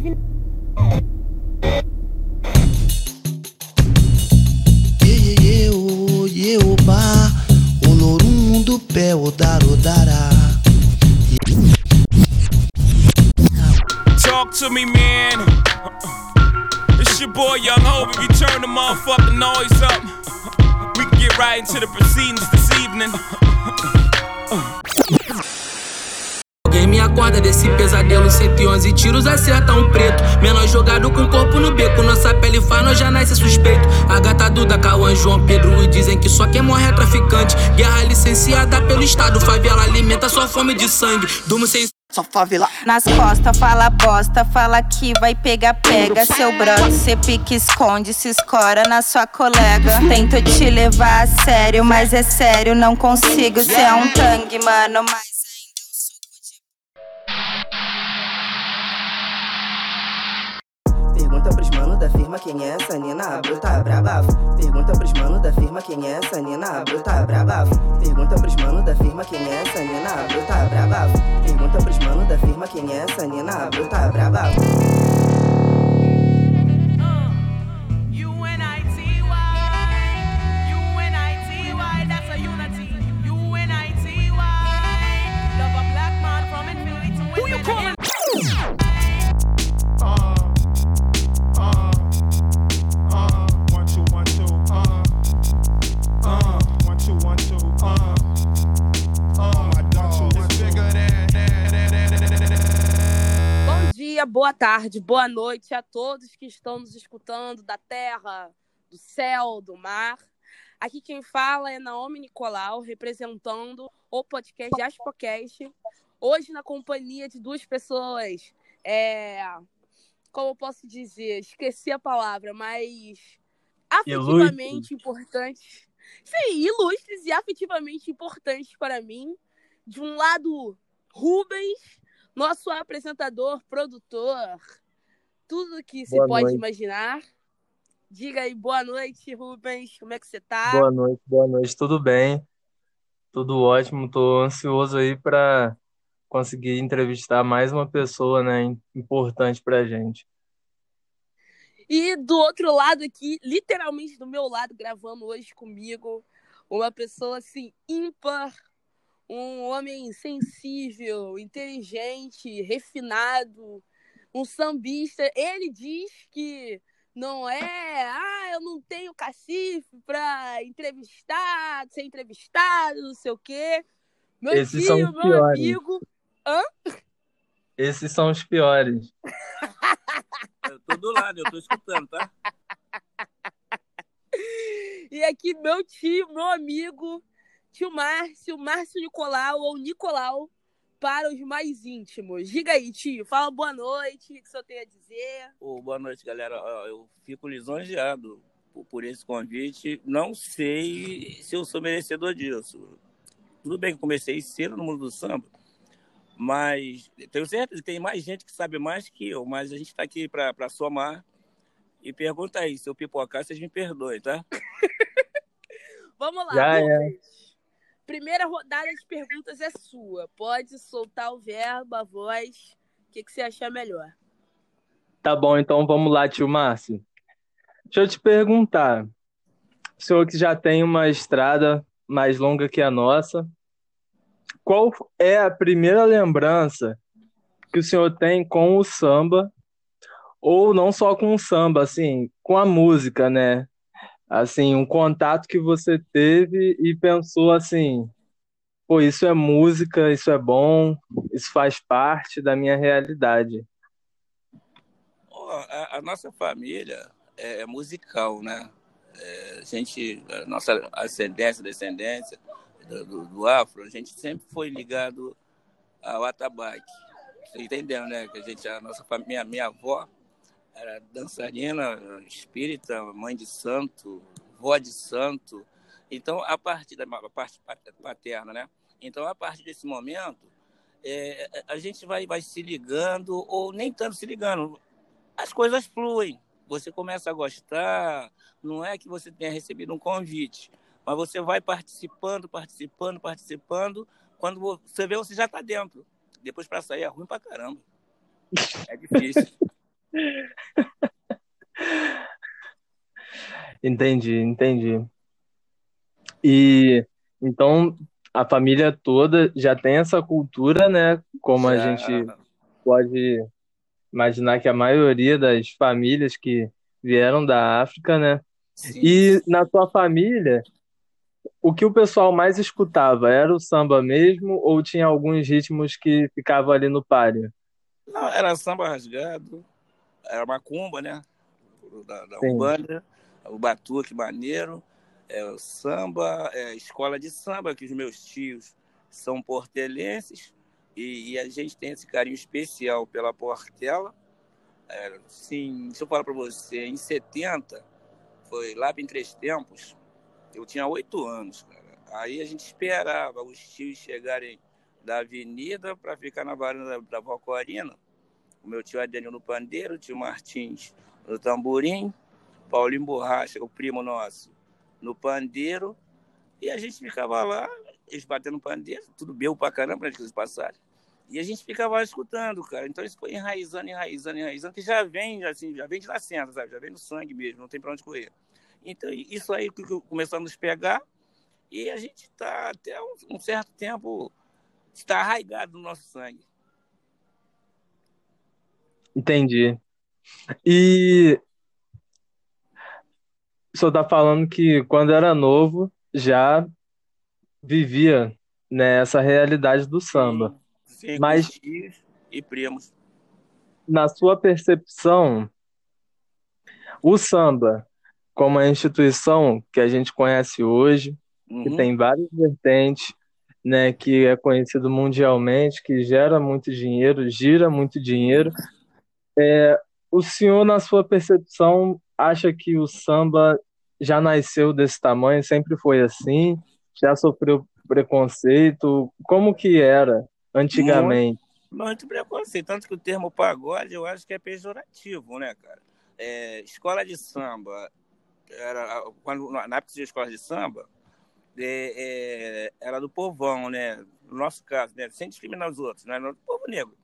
teve. Ye, o, olorum do pé, odar, odará. Talk to me, man. It's your boy Young Hope. If you turn the motherfucking noise up, we can get right into the proceedings acorda desse pesadelo 111 tiros acerta um preto Menor jogado com corpo no beco Nossa pele faz, nós já nasce suspeito A gata Duda, Cauã, João Pedro E dizem que só quem morre é traficante Guerra licenciada pelo Estado Favela alimenta sua fome de sangue Durmo sem Só favela. Nas costas, fala bosta, fala que vai pegar, pega seu brother. Cê pique, esconde, se escora na sua colega. Tento te levar a sério, mas é sério, não consigo. Cê é um tangue, mano, mas Pergunta pros mano da firma quem é essa Nina bruta braba. Pergunta pros mano da firma quem é essa Nina bruta braba. Pergunta pros mano da firma quem é essa Nina bruta braba. Pergunta pros mano da firma quem é essa Nina bruta braba. Dia, boa tarde, boa noite a todos que estão nos escutando da terra, do céu, do mar. Aqui quem fala é Naomi Nicolau, representando o podcast Aspocast. Hoje na companhia de duas pessoas, é, como eu posso dizer, esqueci a palavra, mas afetivamente importantes. Sim, ilustres e afetivamente importantes para mim. De um lado, Rubens, nosso apresentador, produtor, tudo que se Boa pode noite. imaginar. Diga aí, boa noite, Rubens. Como é que você tá? Boa noite, boa noite, tudo bem? Tudo ótimo, tô ansioso aí para conseguir entrevistar mais uma pessoa, né, im- importante pra gente. E do outro lado aqui, literalmente do meu lado, gravando hoje comigo, uma pessoa assim, ímpar, um homem sensível, inteligente, refinado, um sambista. Ele diz que não é, ah, eu não tenho cacife pra entrevistar, ser entrevistado, não sei o quê. Meu Esses tio, são os meu piores. amigo. Esses são os piores. Eu tô do lado, eu tô escutando, tá? E aqui meu tio, meu amigo, tio Márcio, Márcio Nicolau ou Nicolau para os mais íntimos. Diga aí, tio, fala boa noite, o que o senhor tem a dizer? Ô, boa noite, galera. Eu fico lisonjeado por, por esse convite. Não sei se eu sou merecedor disso. Tudo bem que comecei cedo no mundo do samba, mas tenho certeza que tem mais gente que sabe mais que eu, mas a gente está aqui para somar. E pergunta aí, se eu pipocar, vocês me perdoem, tá? Vamos lá, Já é. Primeira rodada de perguntas é sua. Pode soltar o verbo, a voz. O que, que você achar melhor? Tá bom, então vamos lá, tio Márcio. Deixa eu te perguntar, o senhor que já tem uma estrada mais longa que a nossa, qual é a primeira lembrança que o senhor tem com o samba, ou não só com o samba, assim, com a música, né? Assim, um contato que você teve e pensou assim, pô, isso é música, isso é bom, isso faz parte da minha realidade. A, a nossa família é, é musical, né? É, a gente, a nossa ascendência, descendência do, do, do afro, a gente sempre foi ligado ao atabaque. Você entendeu, né? Que a gente, a nossa família, minha avó era dançarina, espírita, mãe de santo, vó de santo. Então, a partir da parte paterna, né? Então, a partir desse momento, é, a gente vai, vai se ligando, ou nem tanto se ligando, as coisas fluem. Você começa a gostar, não é que você tenha recebido um convite, mas você vai participando, participando, participando. Quando você vê, você já está dentro. Depois, para sair, é ruim para caramba. É difícil. Entendi, entendi. E então a família toda já tem essa cultura, né? Como a Já. gente pode imaginar que a maioria das famílias que vieram da África, né? Sim. E na sua família, o que o pessoal mais escutava era o samba mesmo ou tinha alguns ritmos que ficavam ali no páreo? Não, era samba rasgado, era macumba, né? Da, da. Umbanda, o batuque maneiro, é, o samba, é, escola de samba, que os meus tios são portelenses, e, e a gente tem esse carinho especial pela Portela. É, sim, se eu falar para você, em 70, foi lá em Três Tempos, eu tinha oito anos, cara. Aí a gente esperava os tios chegarem da avenida para ficar na varanda da Vó Corina. O meu tio Adenil no pandeiro, o tio Martins no tamborim, Paulinho Borracha, o primo nosso, no pandeiro. E a gente ficava lá, eles batendo pandeiro, tudo belo pra caramba antes que eles passarem. E a gente ficava lá escutando, cara. Então isso foi enraizando, enraizando, enraizando, que já vem, assim, já vem de nascença, sabe? Já vem no sangue mesmo, não tem pra onde correr. Então isso aí começou a nos pegar e a gente está até um certo tempo está arraigado no nosso sangue. Entendi. E o senhor está falando que quando era novo já vivia, né, essa realidade do samba. Sim, Mas tios e primos. na sua percepção, o samba, como a instituição que a gente conhece hoje, que Uhum. tem várias vertentes, né, que é conhecido mundialmente, que gera muito dinheiro, gira muito dinheiro, é, o senhor, na sua percepção, acha que o samba já nasceu desse tamanho, sempre foi assim? Já sofreu preconceito? Como que era antigamente? Muito preconceito. Tanto que o termo pagode eu acho que é pejorativo, né, cara? É, escola de samba, era, quando, na época de escola de samba, é, é, era do povão, né? No nosso caso, né? Sem discriminar os outros, né? Era do povo negro.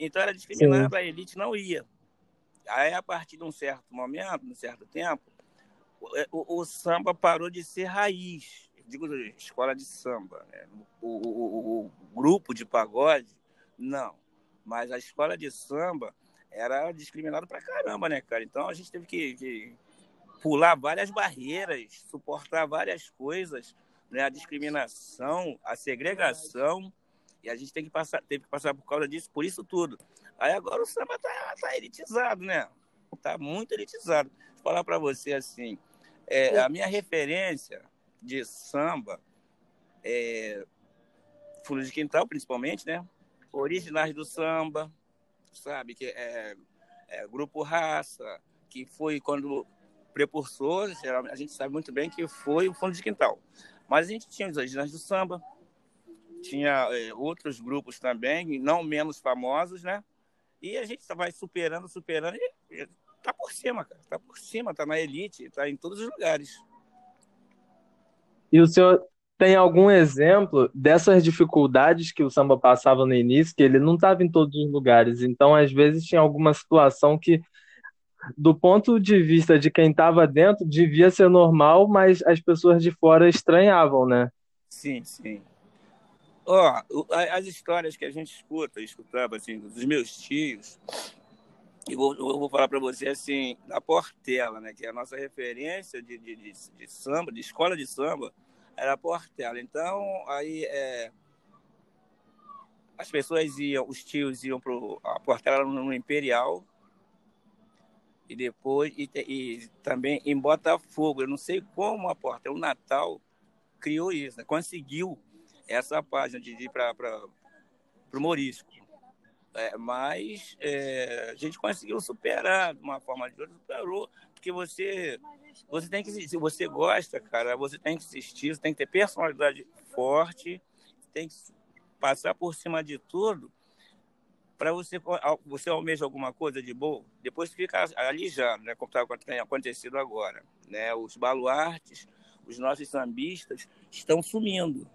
Então era discriminado, a elite não ia. Aí, a partir de um certo momento, de um certo tempo, o, é, o- o samba parou de ser raiz. Eu Digo escola de samba. Né? O, o- grupo de pagode, não. Mas a escola de samba era discriminado pra caramba, né, cara? Então a gente teve que, que pular várias barreiras, suportar várias coisas, né? A discriminação, a segregação, e a gente tem que passar, teve que passar por causa disso, por isso tudo. Aí agora o samba tá, tá elitizado, né? Tá muito elitizado. Vou falar para você assim, é, a minha referência de samba é Fundo de Quintal, principalmente, né? Originais do samba, sabe? Que é, é Grupo Raça, que foi quando precursor, a gente sabe muito bem que foi o Fundo de Quintal. Mas a gente tinha os originais do samba, tinha é, outros grupos também, não menos famosos, né? E a gente vai superando, superando, e e tá por cima, cara. Tá por cima, tá na elite, tá em todos os lugares. E o senhor tem algum exemplo dessas dificuldades que o samba passava no início, que ele não estava em todos os lugares, então às vezes tinha alguma situação que, do ponto de vista de quem estava dentro, devia ser normal, mas as pessoas de fora estranhavam, né? Sim, sim. Ó, as histórias que a gente escuta, escutava, assim, dos meus tios, eu vou, eu vou falar para você, assim, da Portela, né, que é a nossa referência de, de, de, de samba, de escola de samba, era a Portela. Então, aí, é, as pessoas iam, os tios iam para a Portela era no Imperial, e depois, e, e também em Botafogo. Eu não sei como a Portela, o Natal, criou isso, né? conseguiu essa página de ir para o Morisco. É, mas é, a gente conseguiu superar de uma forma de outra, superou, porque você, você tem que, se você gosta, cara, você tem que assistir, você tem que ter personalidade forte, tem que passar por cima de tudo para você, você almeja alguma coisa de boa, depois fica alijado, né, como está tem acontecido agora. Né? Os baluartes, os nossos sambistas estão sumindo.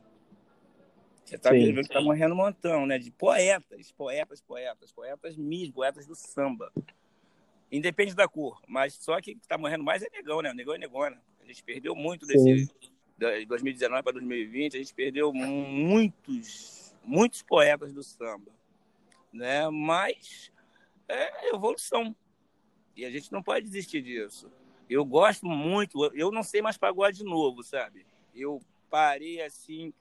Você está vendo que está morrendo um montão, né? De poetas, poetas, poetas, poetas mesmo, poetas do samba. Independe da cor, mas só que está morrendo mais é negão, né? Negão é negona. A gente perdeu muito desse de 2019 para 2020, a gente perdeu muitos, muitos poetas do samba, né? Mas é evolução e a gente não pode desistir disso. Eu gosto muito, eu não sei mais pagode de novo, sabe? Eu parei assim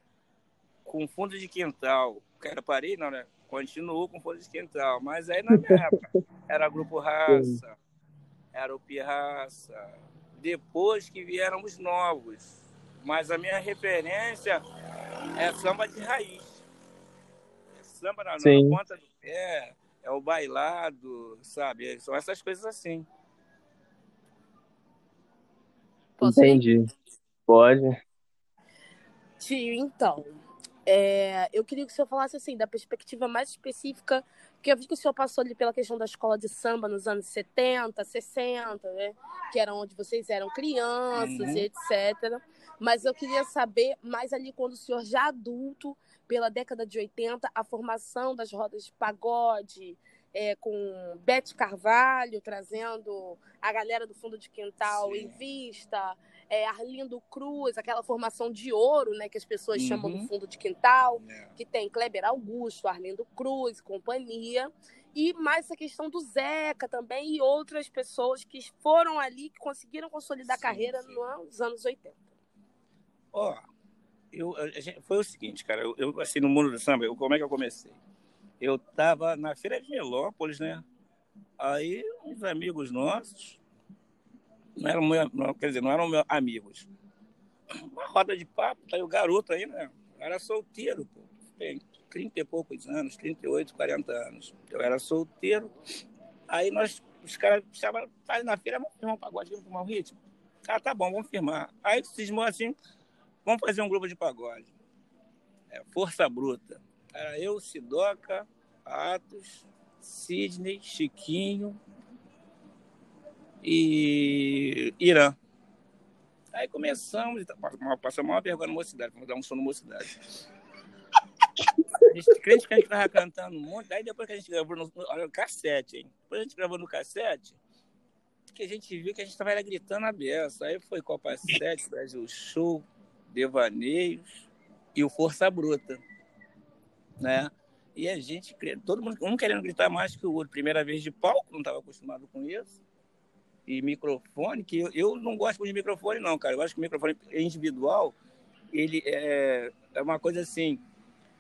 com fundo de quintal. Cara, parei não, né? Continuou com fundo de quintal, mas aí na minha época era grupo raça, era o Pirraça. Depois que vieram os novos. Mas a minha referência é samba de raiz. É samba na, Sim. na ponta do pé, é o bailado, sabe? São essas coisas assim. Entendi. Pode. Tio, então, é, eu queria que o senhor falasse assim, da perspectiva mais específica, porque eu vi que o senhor passou ali pela questão da escola de samba nos anos 70, 60, né? Que era onde vocês eram crianças Uhum. e etc. Mas eu queria saber mais ali quando o senhor já adulto, pela década de 80, a formação das rodas de pagode, é, com Bete Carvalho trazendo a galera do fundo de quintal Sim. em vista, é, Arlindo Cruz, aquela formação de ouro, né, que as pessoas Uhum. chamam do fundo de quintal, É. que tem Kleber Augusto, Arlindo Cruz, companhia, e mais essa questão do Zeca também e outras pessoas que foram ali, que conseguiram consolidar a carreira sim. nos anos 80. Ó, eu, a gente- foi o seguinte, cara, eu, eu, assim, no mundo do samba, eu, como é que eu comecei? Eu tava na feira de Melópolis, né? Aí, uns amigos nossos, não eram, quer dizer, não eram meus amigos. Uma roda de papo, tá aí o garoto aí, né? Era solteiro, pô. Tem 30 e poucos anos, 38, 40 anos. Eu era solteiro. Aí nós, os caras chamaram, na feira, vamos firmar um pagode, vamos firmar um ritmo? Ah, tá bom, vamos firmar. Aí cismou assim, vamos fazer um grupo de pagode. É, Força Bruta. Era eu, Sidoca, Atos, Sidney, Chiquinho e Irã. Aí começamos, tá- passamos uma vergonha na mocidade, vamos dar um som na mocidade. A gente, crente que a gente tava cantando um monte, aí depois que a gente gravou no, no- no cassete, hein? Depois a gente gravou no cassete, que a gente viu que a gente tava gritando a beça. Aí foi Copa 7, Brasil Show, Devaneios e o Força Bruta, né? E a gente, todo mundo, um querendo gritar mais que o outro. Primeira vez de palco, não estava acostumado com isso. E microfone, que eu, eu não gosto de microfone, não, cara. Eu acho que o microfone individual, ele é, é uma coisa assim,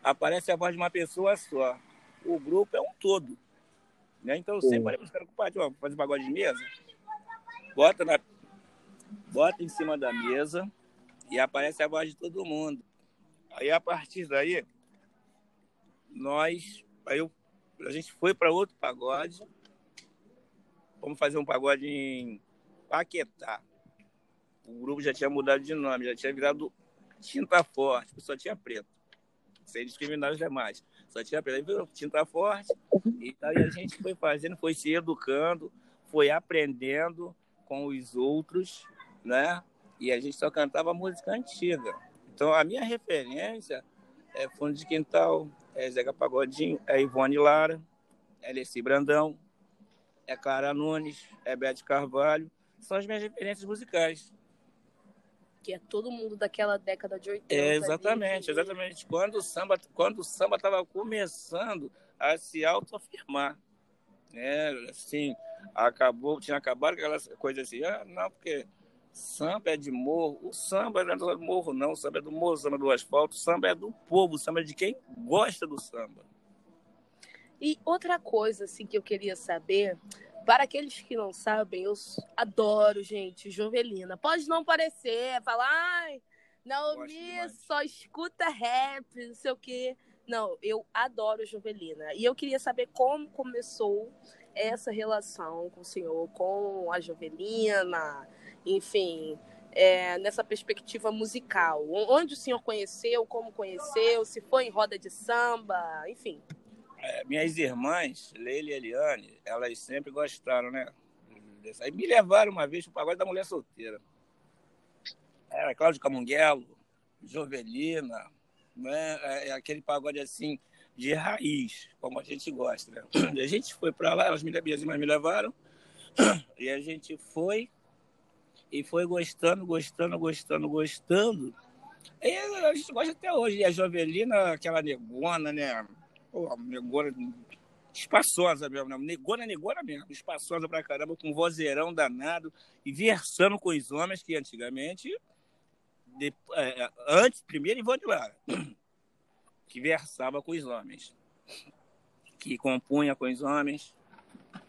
aparece a voz de uma pessoa só. O grupo é um todo. Né? Então eu Sim. sempre falei para os caras, compadre, ó, fazer pagode de mesa, bota, na, bota em cima da mesa e aparece a voz de todo mundo. Aí a partir daí, nós, aí eu, a gente foi para outro pagode, vamos fazer um pagode em Paquetá. O grupo já tinha mudado de nome, já tinha virado Tinta Forte, só tinha preto. Sem discriminar os demais. Só tinha preto. Aí virou Tinta Forte. E a gente foi fazendo, foi se educando, foi aprendendo com os outros, né? E a gente só cantava música antiga. Então a minha referência é Fundo de Quintal, é Zeca Pagodinho, é Ivone Lara, é Leci Brandão, é Clara Nunes, é Bete Carvalho. São as minhas referências musicais. Que é todo mundo daquela década de 80. É, ali, exatamente, que- exatamente. Quando o samba quando o samba estava começando a se autoafirmar, né? Assim, acabou, tinha acabado aquela coisa assim, ah, não, porque samba é de morro. O samba não é do morro, não. O samba é do morro, o samba é do asfalto. O samba é do povo, o samba é de quem gosta do samba. E outra coisa, assim, que eu queria saber, para aqueles que não sabem, eu adoro, gente, Jovelina. Pode não parecer, falar, ai, Naomi só escuta rap, não sei o quê. Não, eu adoro Jovelina. E eu queria saber como começou essa relação com o senhor, com a Jovelina, enfim, é, nessa perspectiva musical. Onde o senhor conheceu, como conheceu, se foi em roda de samba, enfim. É, minhas irmãs, Leila e Eliane, elas sempre gostaram, né? Aí me levaram uma vez pro pagode da mulher solteira. Era Cláudio Camunguelo, Jovelina, né? É, é aquele pagode assim de raiz, como a gente gosta, né? A gente foi para lá, elas me, minhas irmãs me levaram, E a gente foi e foi gostando, gostando, gostando, gostando. E a gente gosta até hoje. E a Jovelina, aquela negona, né? Pô, negona espaçosa mesmo, né? Negona, negona mesmo. Espaçosa pra caramba, com vozeirão danado. E versando com os homens que antigamente... de- é, antes, primeiro Ivone Lara, que versava com os homens. Que compunha com os homens.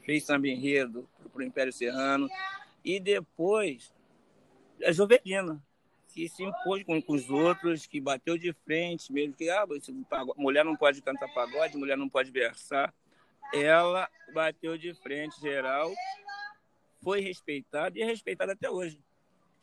Fez samba enredo pro Império Serrano. E depois, a Jovelina, que se impôs com, com os outros, que bateu de frente, mesmo que ah, mulher não pode cantar pagode, mulher não pode versar. Ela bateu de frente, geral, foi respeitada e é respeitada até hoje.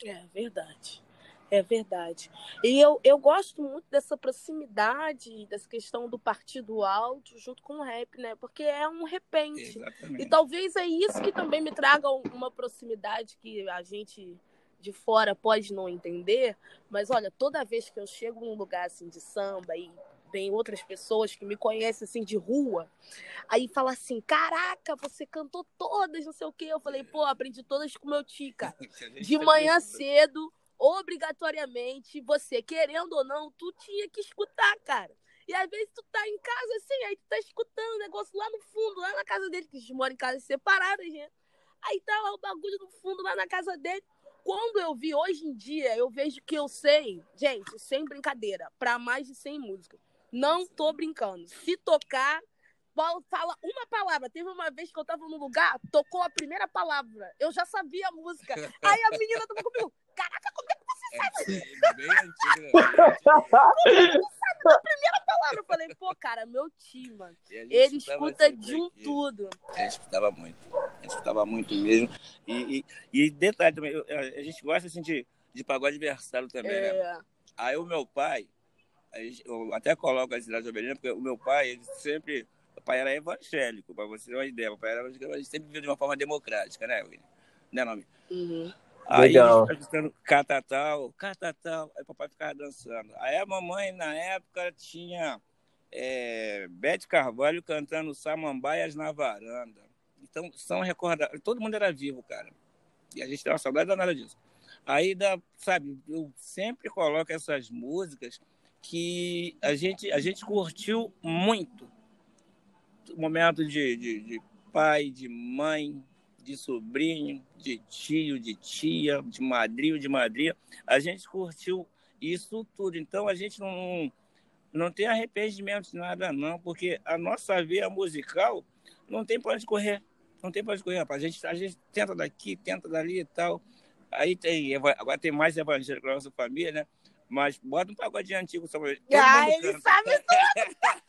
É verdade. É verdade. E eu, eu gosto muito dessa proximidade, dessa questão do partido alto junto com o rap, né? Porque é um repente. E Exatamente. talvez é isso que também me traga um- uma proximidade que a gente de fora pode não entender. Mas olha, toda vez que eu chego num lugar assim de samba e tem outras pessoas que me conhecem assim de rua, aí fala assim: Caraca, você cantou todas, não sei o quê. Eu falei, pô, aprendi todas com meu tica. De manhã cedo, obrigatoriamente, você querendo ou não, tu tinha que escutar, cara. E às vezes tu tá em casa assim, aí tu tá escutando o negócio lá no fundo, lá na casa dele, que a gente mora em casas separadas, né? Aí tá lá o bagulho no fundo, lá na casa dele. Quando eu vi hoje em dia, eu vejo que eu sei, gente, sem brincadeira, pra mais de 100 músicas. Não tô brincando. Se tocar, Paulo fala uma palavra. Teve uma vez que eu tava num lugar, tocou a primeira palavra. Eu já sabia a música. Aí a menina tava comigo. Caraca, como é? É bem antigo, né? A primeira palavra. Eu falei, pô, cara, meu tio, mano. Ele escuta de um aqui. tudo. A gente escutava muito. A gente escutava muito mesmo. E, e, e detalhe também, eu- a gente gosta assim, de, de pagode versátil também, né? É, Aí o meu pai, a gente- eu até coloco a cidade Jovelina, porque o meu pai, ele sempre. O pai era evangélico, para você ter uma ideia. O pai era evangélico, a gente sempre viveu de uma forma democrática, né, William? Né, nome? uhum. Aí Legal. escutando catatal, catatal, aí o papai ficava dançando. Aí a mamãe, na época, tinha é, Bete Carvalho cantando Samambaias na varanda. Então, são recordados. Todo mundo era vivo, cara. E a gente tem uma saudade danada disso. Aí, dá, sabe, eu sempre coloco essas músicas que a gente, a gente curtiu muito. O momento de, de, de pai, de mãe, de sobrinho, de tio, de tia, de madrinho, de madrinha. A gente curtiu isso tudo. Então, a gente não, não tem arrependimento de nada, não, porque a nossa veia musical não tem para onde correr. Não tem para onde correr, rapaz. A gente, a gente tenta daqui, tenta dali e tal. Aí tem, agora tem mais evangélico na nossa família, né? Mas bota um pagodinho antigo só pra ver. Ah, ele sabe canta.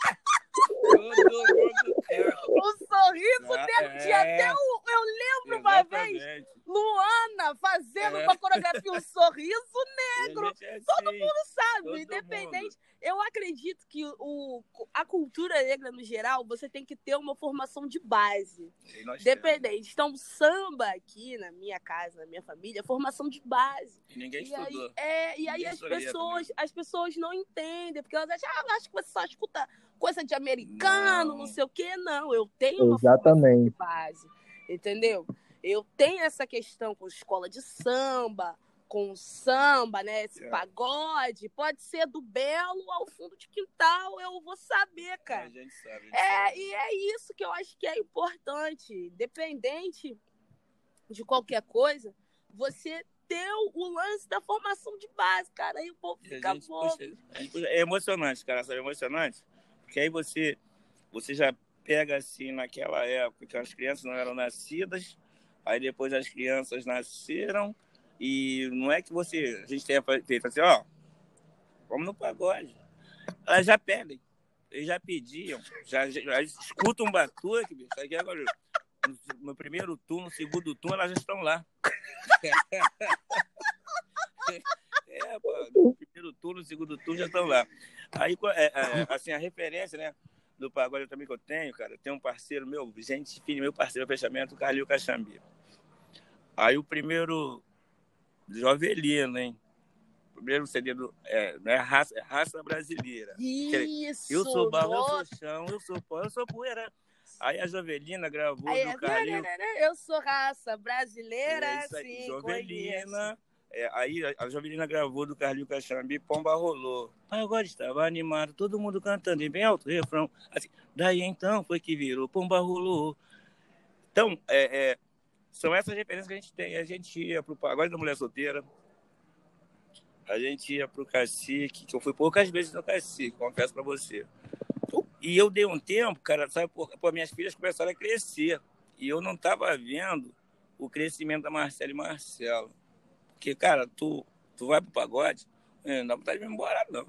o sorriso Ah. Tinha é. até o. Eu lembro uma vez, Exatamente. Luana fazendo É. uma coreografia, um sorriso negro. É Todo assim. mundo sabe, todo independente. Eu acredito que o, a cultura negra, no geral, você tem que ter uma formação de base. E Independente. Então, samba aqui na minha casa, na minha família, é formação de base. temos. Ninguém E aí, estudou. é, e aí as pessoas, as pessoas não entendem, porque elas acham, ah, acho que você só escuta coisa de americano, não, Não. sei o quê. Não, eu tenho uma formação de Exatamente. base, entendeu? Eu tenho essa questão com escola de samba, com samba, né? Esse É. pagode. Pode ser do belo ao fundo de quintal, eu vou saber, cara. A gente sabe. a gente É, sabe. e é isso que eu acho que é importante. Independente de qualquer coisa, você ter o- lance da formação de base, cara. Aí o povo fica bobo. gente- é emocionante, cara, sabe? É emocionante. Porque aí você, você já pega assim naquela época que as crianças não eram nascidas, aí depois as crianças nasceram, e não é que você. A gente tenha feito assim, ó, vamos no pagode. Elas já pedem. Eles já pediam, já, já, escutam um batuque, bicho. Aqui agora, no, no primeiro turno, no segundo turno, elas já estão lá. É, pô, no primeiro turno, no segundo turno já estão lá. Aí, é, é, assim, a referência, né, do pagode também que eu tenho, cara, tem um parceiro meu, gente fina, meu parceiro fechamento, o Carlinho Caxambi. Aí o primeiro, Jovelino, hein? O primeiro CD do, é, não é raça, é raça brasileira. Isso! Eu sou barro, eu sou chão, eu sou pó, eu sou poeira. Aí a Jovelina gravou Aí, do Carlinho. eu sou raça brasileira, É sim, conheço. É, aí a, a Jovelina gravou do Carlinho Cachambi, Pomba rolou. Agora estava animado, todo mundo cantando em bem alto refrão. Assim, daí então foi que virou, Pomba rolou. Então, é, é, são essas referências que a gente tem. A gente ia pro Pagode da Mulher Solteira, a gente ia pro Cacique, que eu fui poucas vezes no Cacique, confesso pra você. E eu dei um tempo, cara, sabe, por, minhas filhas começaram a crescer. E eu não tava vendo o crescimento da Marcela e Marcelo. Porque, cara, tu, tu vai pro pagode, é, não dá vontade de ir embora, não.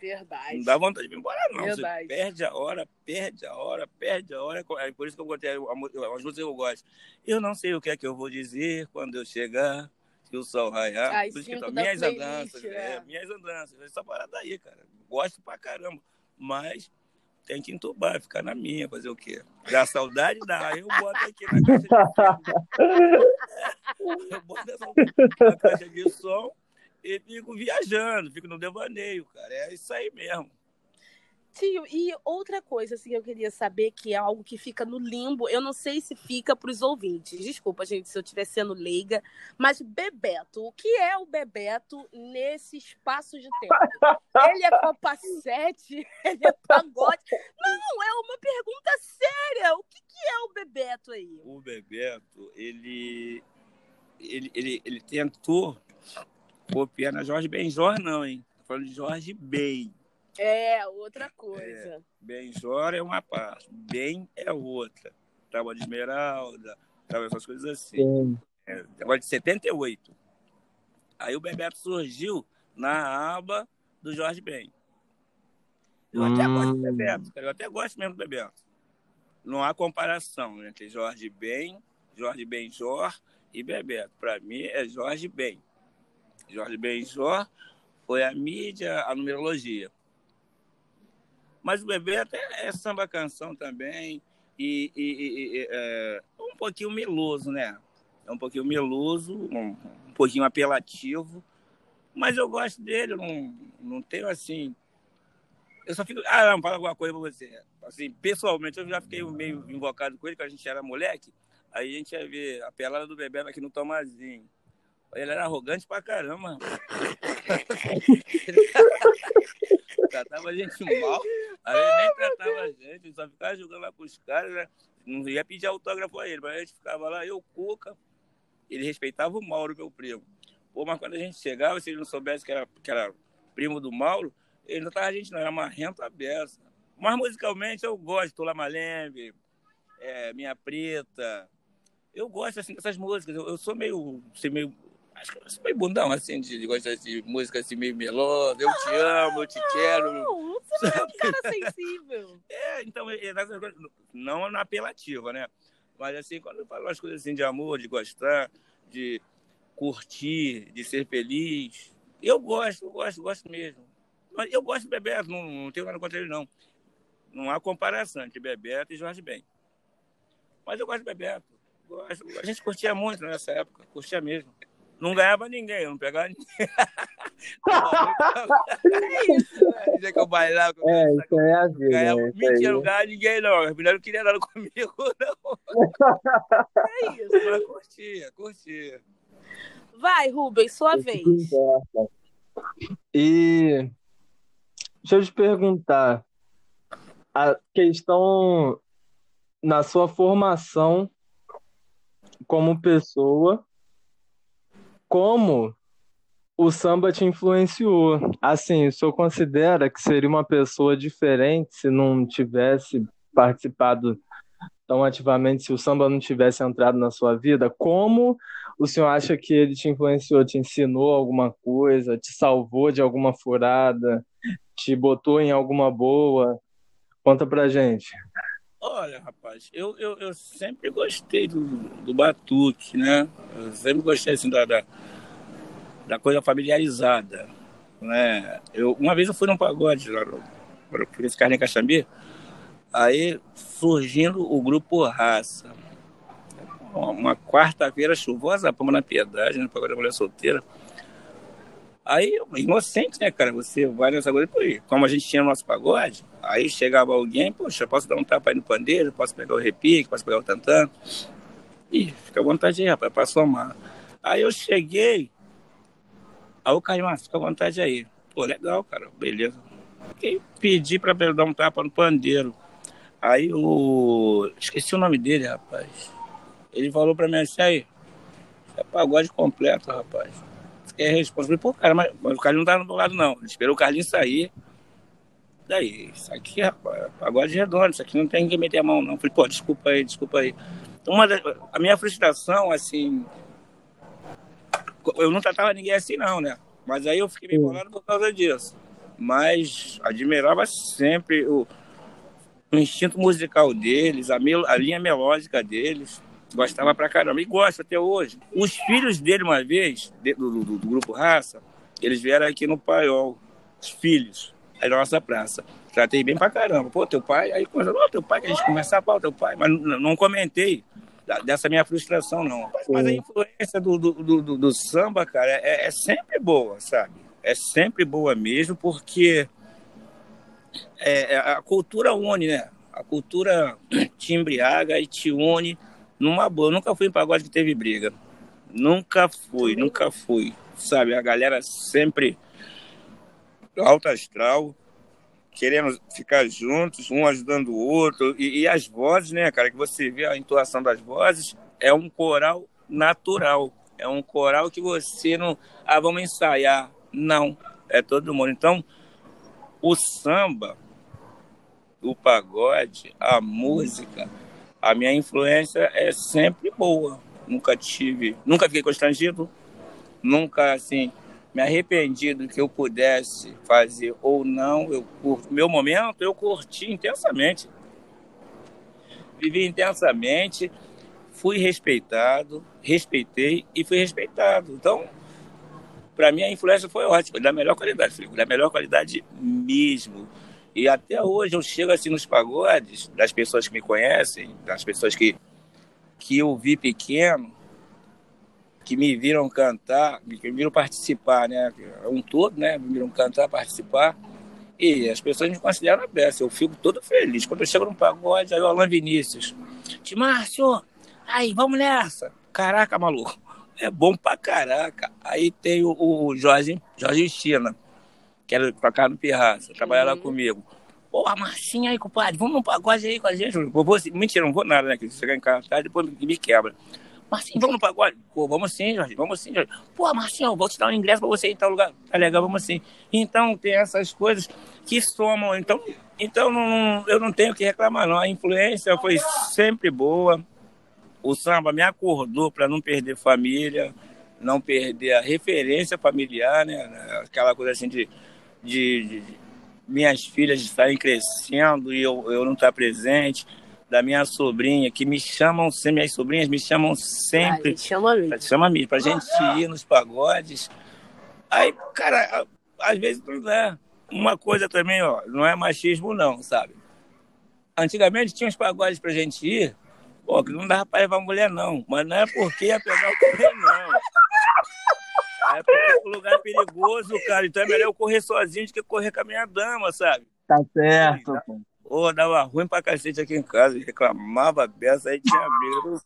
Verdade. Não dá vontade de ir embora, não. Verdade. Você perde a hora, perde a hora, perde a hora. É por isso que eu botei as músicas que eu gosto. Eu não sei o que é que eu vou dizer quando eu chegar, que o sol raiar. Por isso que tá- minhas playlist, andanças, é. é, minhas andanças. Essa parada aí, cara. Gosto pra caramba. Mas tem que entubar, ficar na minha, fazer o quê? Dá saudade? Dá. Eu boto aqui na caixa de Eu boto essa na caixa de som e fico viajando, fico no devaneio, cara. É isso aí mesmo. Tio, e outra coisa assim, eu queria saber, que é algo que fica no limbo, eu não sei se fica para os ouvintes. Desculpa, gente, se eu estiver sendo leiga, mas Bebeto, o que é o Bebeto nesse espaço de tempo? Ele é 7? Ele é pagode? Não, é uma pergunta séria. O que, que é o Bebeto aí? O Bebeto, ele, ele, ele, ele tentou copiar na Jorge Benjor, não, hein? Tô falando de Jorge Ben. É, outra coisa. Benjor é uma parte, Ben é outra. Tava de Esmeralda, tava essas coisas assim. Sim. É, agora de 78. Aí o Bebeto surgiu na aba do Jorge Ben. Eu até Hum. gosto do Bebeto, cara. Eu até gosto mesmo do Bebeto. Não há comparação entre Jorge Ben, Jorge Benjor e Bebeto. Para mim é Jorge Ben. Jorge Benjor foi a mídia, a numerologia. Mas o Bebeto é, é samba canção também e, e- e- e, é um pouquinho meloso, né? É um pouquinho meloso, um, um pouquinho apelativo, mas eu gosto dele, não, não tenho assim. Eu só fico. Ah, não, fala alguma coisa pra você. Assim, pessoalmente, eu já fiquei meio invocado com ele, quando a gente era moleque. Aí a gente ia ver a pelada do Bebeto aqui no Tomazinho. Ele era arrogante pra caramba. tratava a gente mal, aí nem tratava a gente, só ficava jogando lá com os caras, né? Não ia pedir autógrafo a ele, mas a gente ficava lá, eu, Cuca, ele respeitava o Mauro, meu primo. Pô, mas quando a gente chegava, se ele não soubesse que era, que era primo do Mauro, ele não tava a gente, não, era marrento a beça. Mas musicalmente eu gosto, Tula Malembe, é, Minha Preta. Eu gosto assim dessas músicas. Eu, eu sou meio, assim, meio. Acho que eu sou meio bundão, assim, de, de gostar de música assim, meio melosa. Eu te amo, eu te quero. Não, você não é um cara sensível. É, então, é, não na apelativa, né? Mas assim, quando eu falo as coisas assim de amor, de gostar, de curtir, de ser feliz, eu gosto, eu gosto, gosto mesmo. Mas eu gosto de Bebeto, não, não tenho nada contra ele, não. Não há comparação entre Bebeto e Jorge Ben. Mas eu gosto de Bebeto. Gosto. A gente curtia muito nessa época, curtia mesmo. Não ganhava ninguém, eu não pegava ninguém. É isso, velho. Dizer que eu bailava, que eu É, isso é a vida. ganhava. né? Isso Mentira, não ganhava ninguém, não. As mulheres não queriam nada comigo, não. É isso. Mas curtia, curtia. Vai, Rubens, sua vez. E deixa eu te perguntar, a questão na sua formação como pessoa, como o samba te influenciou? Assim, o senhor considera que seria uma pessoa diferente se não tivesse participado tão ativamente, se o samba não tivesse entrado na sua vida? Como o senhor acha que ele te influenciou, te ensinou alguma coisa, te salvou de alguma furada, te botou em alguma boa? Conta pra gente. Olha, rapaz, eu, eu, eu sempre gostei do, do batuque, né? Eu sempre gostei assim, da, da, da coisa familiarizada. Né? Eu, uma vez eu fui num pagode lá no, por esse Carlinhos Caxambi, aí surgindo o grupo Raça. Uma, quarta-feira chuvosa, pama na piedade, né? Pagode da mulher solteira. Aí, inocente, né, cara? Você vai nessa coisa, pô, e como a gente tinha o nosso pagode, aí chegava alguém, poxa, posso dar um tapa aí no pandeiro, posso pegar o repique, posso pegar o tantã. Ih, fica à vontade aí, rapaz, pra somar. Aí eu cheguei, aí o Caio, ah, fica à vontade aí. Pô, legal, cara, beleza. Fiquei, pedi pra dar um tapa no pandeiro. Aí o. Esqueci o nome dele, rapaz. Ele falou pra mim assim, aí, é pagode completo, rapaz. Fiquei responsável. Pô, cara, mas, mas o Carlinhos não tá do lado, não. Ele esperou o Carlinhos sair. Daí, isso aqui, rapaz, é pagode redondo, isso aqui não tem que meter a mão, não. Falei, pô, desculpa aí, desculpa aí. Uma da, a minha frustração, assim. Eu não tratava ninguém assim, não, né? Mas aí eu fiquei meio bolado por causa disso. Mas admirava sempre o, o instinto musical deles, a, mel, a linha melódica deles. Gostava pra caramba. E gosta até hoje. Os filhos dele, uma vez, do, do- do grupo Raça, eles vieram aqui no Paiol. Os filhos, aí na nossa praça. Tratei bem pra caramba. Pô, teu pai, aí começou, "Ô, teu pai, que a gente conversava, pô, teu pai. Mas não, não comentei dessa minha frustração, não. Mas, mas a influência do, do, do, do- do samba, cara, é, é sempre boa, sabe? É sempre boa mesmo, porque é, é, a cultura une, né? A cultura te embriaga e te une numa boa. Eu nunca fui em pagode que teve briga. Nunca fui, nunca fui. Sabe, a galera sempre alto astral, querendo ficar juntos, um ajudando o outro. E, e as vozes, né, cara, que você vê a entoação das vozes, é um coral natural. É um coral que você não. Ah, vamos ensaiar. Não. É todo mundo. Então, o samba, o pagode, a música, a minha influência é sempre boa. Nunca tive, nunca fiquei constrangido, nunca assim me arrependi do que eu pudesse fazer ou não. Eu curto meu momento, eu curti intensamente. Vivi intensamente, fui respeitado, respeitei e fui respeitado. Então, para mim a influência foi ótima, da melhor qualidade, filho, da melhor qualidade mesmo. E até hoje eu chego assim nos pagodes, das pessoas que me conhecem, das pessoas que, que eu vi pequeno, que me viram cantar, que me viram participar, né? Um todo, né? Me viram cantar, participar. E as pessoas me consideram a peça. Eu fico todo feliz. Quando eu chego num pagode, aí o Alan Vinícius. Márcio, aí, vamos nessa. Caraca, maluco. É bom pra caraca. Aí tem o, o Jorge, Jorge China, que era pra cá no Pirraça, trabalhava lá comigo. Pô, a Marcinha aí, compadre, vamos num pagode aí com a gente. Eu vou, mentira, não vou nada, né? Que chegar em casa tarde, depois me, me quebra. Marcinho, vamos no pagode? Pô, vamos sim, Jorge, vamos sim, Jorge. Pô, Marcinho, eu vou te dar um ingresso pra você ir em tal lugar. Tá legal, vamos sim. Então, tem essas coisas que somam. Então, então não, eu não tenho o que reclamar, não. A influência foi sempre boa. O samba me acordou para não perder família, não perder a referência familiar, né? Aquela coisa assim de, de, de minhas filhas estarem crescendo e eu, eu não estar presente da minha sobrinha, que me chamam, sempre, minhas sobrinhas me chamam sempre. Ah, chama mesmo. Chama mesmo, pra gente ir nos pagodes. Aí, cara, às vezes não dá. Uma coisa também, ó, não é machismo não, sabe? Antigamente tinha uns pagodes pra gente ir, pô, que não dava pra levar mulher não, mas não é porque ia pegar o. É porque o lugar é perigoso, cara, então é melhor eu correr sozinho do que correr com a minha dama, sabe? Tá certo, pô. Ô, dava ruim pra cacete aqui em casa, reclamava a peça, aí tinha briga.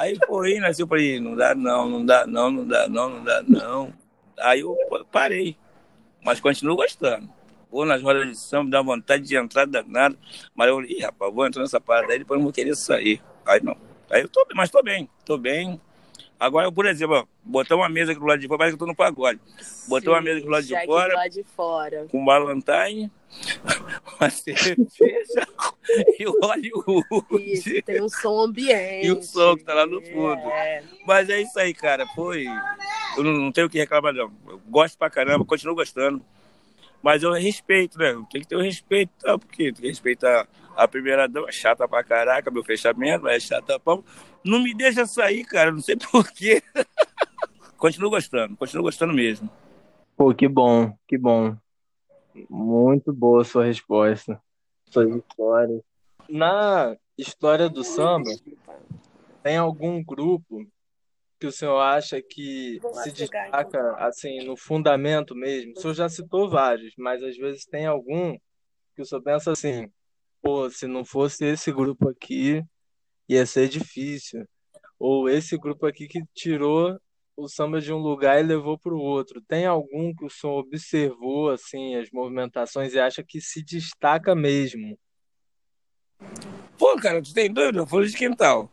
Aí foi indo assim, eu falei, não dá não, não dá não, não dá não, não dá não. Aí eu parei, mas continuo gostando. Vou nas rodas de samba, dá vontade de entrar danado, mas eu falei, ih, rapaz, vou entrar nessa parada aí, depois não vou querer sair. Aí não. Aí eu tô bem, mas tô bem, tô bem. Agora, por exemplo, ó, botar uma mesa aqui do lado de fora, parece que eu tô no pagode. Botar uma mesa aqui do lado de aqui fora, do lado de fora. com Valentine, uma cerveja e o Hollywood. Isso, tem um som ambiente. E o som que tá lá no fundo. É. Mas é isso aí, cara. Foi. Eu não, não tenho o que reclamar, não. Eu gosto pra caramba, continuo gostando. Mas eu respeito, né? Tem que ter o respeito, tá? porque tem que respeitar a primeira dama, chata pra caraca, meu fechamento, é chata pão. Não me deixa sair, cara, não sei porquê. continuo gostando, continuo gostando mesmo. Pô, que bom, que bom. Muito boa a sua resposta. Suas histórias. Na história do samba, tem algum grupo que o senhor acha que se pegar, destaca assim no fundamento mesmo? O senhor já citou vários, mas às vezes tem algum que o senhor pensa assim, pô, se não fosse esse grupo aqui, ia ser difícil. Ou esse grupo aqui que tirou o samba de um lugar e levou para o outro. Tem algum que o senhor observou assim as movimentações e acha que se destaca mesmo? Pô, cara, tu tem dúvida? Folha de quintal,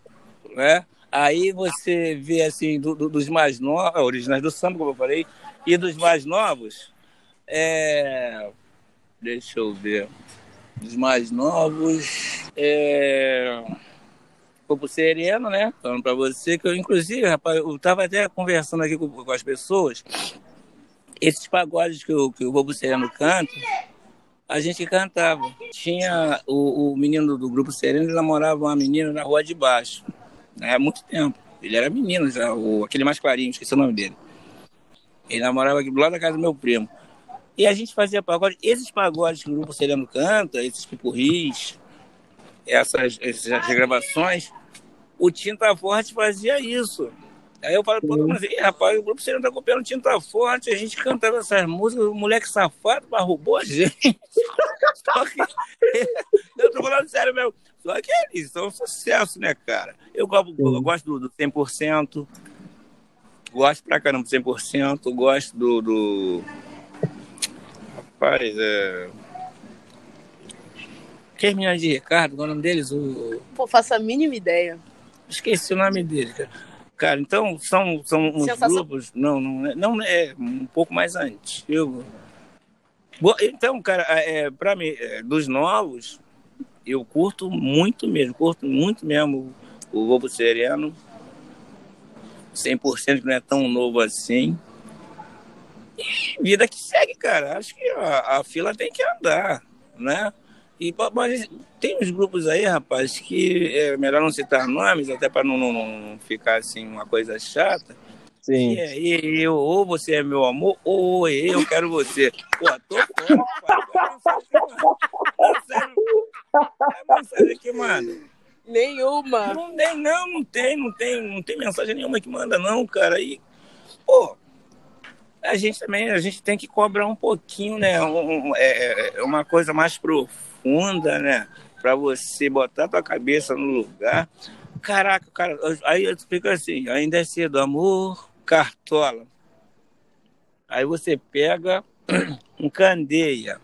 né? Aí você vê, assim, do- do- dos mais novos, originais do samba, como eu falei, e dos mais novos, é... Deixa eu ver. Dos mais novos, é... Corpo Sereno, né? Falando pra você que eu, inclusive, rapaz, eu tava até conversando aqui com, com as pessoas, esses pagodes que o, que o Bobo Sereno canta, a gente cantava. Tinha o, o menino do Grupo Sereno, ele namorava uma menina na Rua de Baixo, há muito tempo. Ele era menino já, o, aquele mais clarinho, esqueci o nome dele. Ele namorava aqui do lado da casa do meu primo. E a gente fazia pagode. Esses pagodes que o Grupo Sereno canta, esses pipurris, essas, essas regravações, o Tinta Forte fazia isso. Aí eu falo, pô, mas, rapaz, o Grupo Sereno tá copiando Tinta Forte, a gente cantava essas músicas, o moleque safado mas roubou a gente. Só que, eu tô falando sério mesmo, só que eles são um sucesso, né, cara? Eu, gosto- eu gosto do, do 100%, gosto pra caramba do 100%, gosto do... do... Rapaz, é... Meninas de Ricardo, qual é o nome deles? O... Pô, faço a mínima ideia. Esqueci o nome dele, cara. Cara, então são, são uns Sensação. grupos. Não, não, é- não é um pouco mais antigo. Bo- Então, cara, é, pra mim, é, dos novos, eu curto muito mesmo, curto muito mesmo o Lobo Sereno. 100% que não é tão novo assim. E vida que segue, cara. Acho que a, a fila tem que andar, né? E, mas tem uns grupos aí, rapaz, que é melhor não citar nomes, até para não, não, não ficar assim uma coisa chata. Sim. E aí, eu, ou você é meu amor, ou eu quero você. Pô, tô fora, pai. Qual é a mensagem, mano? É sério. Qual é a mensagem aqui, mano? Nenhuma. Não tem, não, não tem, não tem, não tem mensagem nenhuma que manda, não, cara. E, pô, a gente também, a gente tem que cobrar um pouquinho, né? Um- é, é uma coisa mais profunda, né? Pra você botar tua cabeça no lugar. Caraca, cara, aí eu explico assim, ainda é cedo, amor, cartola. Aí você pega um candeia,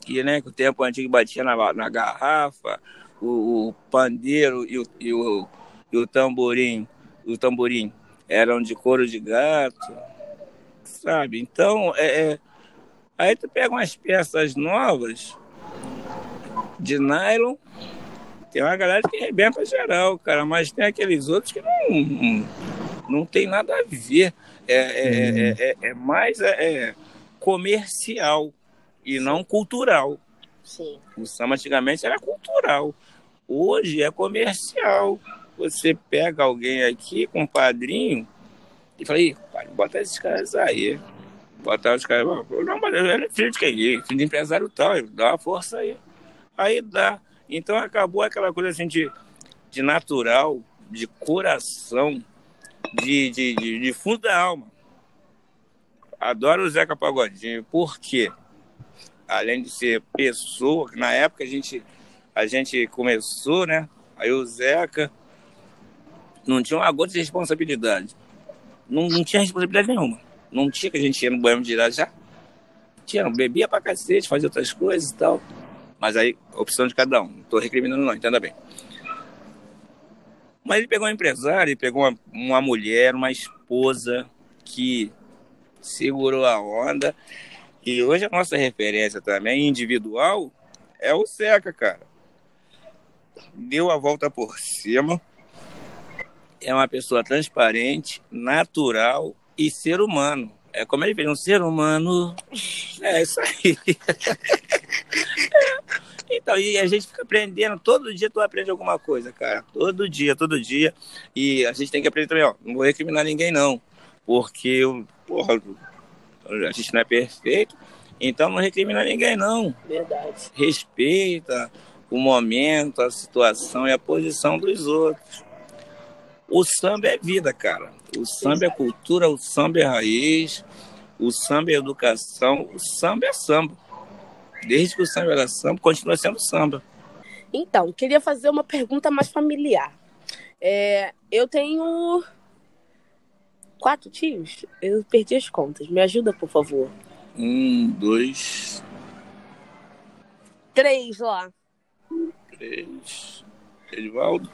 que né, que o tempo antigo batia na, na garrafa, o, o pandeiro e o, e, o, e o tamborim, o tamborim eram de couro de gato, sabe? Então, é, é- aí tu pega umas peças novas de nylon, tem uma galera que arrebenta geral, cara, mas tem aqueles outros que não, não tem nada a ver. É, é, é, é- é mais é, é comercial e não cultural. Sim. O samba antigamente era cultural. Hoje é comercial. Você pega alguém aqui com um padrinho e fala, Ih, pai, bota esses caras aí. Botar os caras. Não, mas ele é filho de quem? Filho de empresário tal, dá uma força aí. Aí dá. Então acabou aquela coisa assim de, de natural, de coração, de, de, de, de fundo da alma. Adoro o Zeca Pagodinho. Por quê? Além de ser pessoa, na época a gente, a gente começou, né? Aí o Zeca não tinha uma gota de responsabilidade. Não, não tinha responsabilidade nenhuma. Não tinha que a gente ia no banho de já. Tinha, bebia pra cacete, fazia outras coisas e tal. Mas aí, opção de cada um. Não tô recriminando não, entenda bem. Mas ele pegou um empresário, ele pegou uma, uma mulher, uma esposa que segurou a onda. E hoje a nossa referência também individual é o Seca, cara. Deu a volta por cima. É uma pessoa transparente, natural e ser humano. É como ele fez, um ser humano. É isso aí. Então, e a gente fica aprendendo, todo dia tu aprende alguma coisa, cara. Todo dia, todo dia. E a gente tem que aprender também, ó. Não vou recriminar ninguém, não. Porque, porra, a gente não é perfeito. Então não recrimina ninguém, não. Verdade. Respeita o momento, a situação e a posição dos outros. O samba é vida, cara. O samba é cultura, o samba é raiz, o samba é educação, o samba é samba. Desde que o samba era samba, continua sendo samba. Então, queria fazer uma pergunta mais familiar. É, eu tenho quatro tios. Eu perdi as contas. Me ajuda, por favor. Um, dois, Três lá. três. Edivaldo.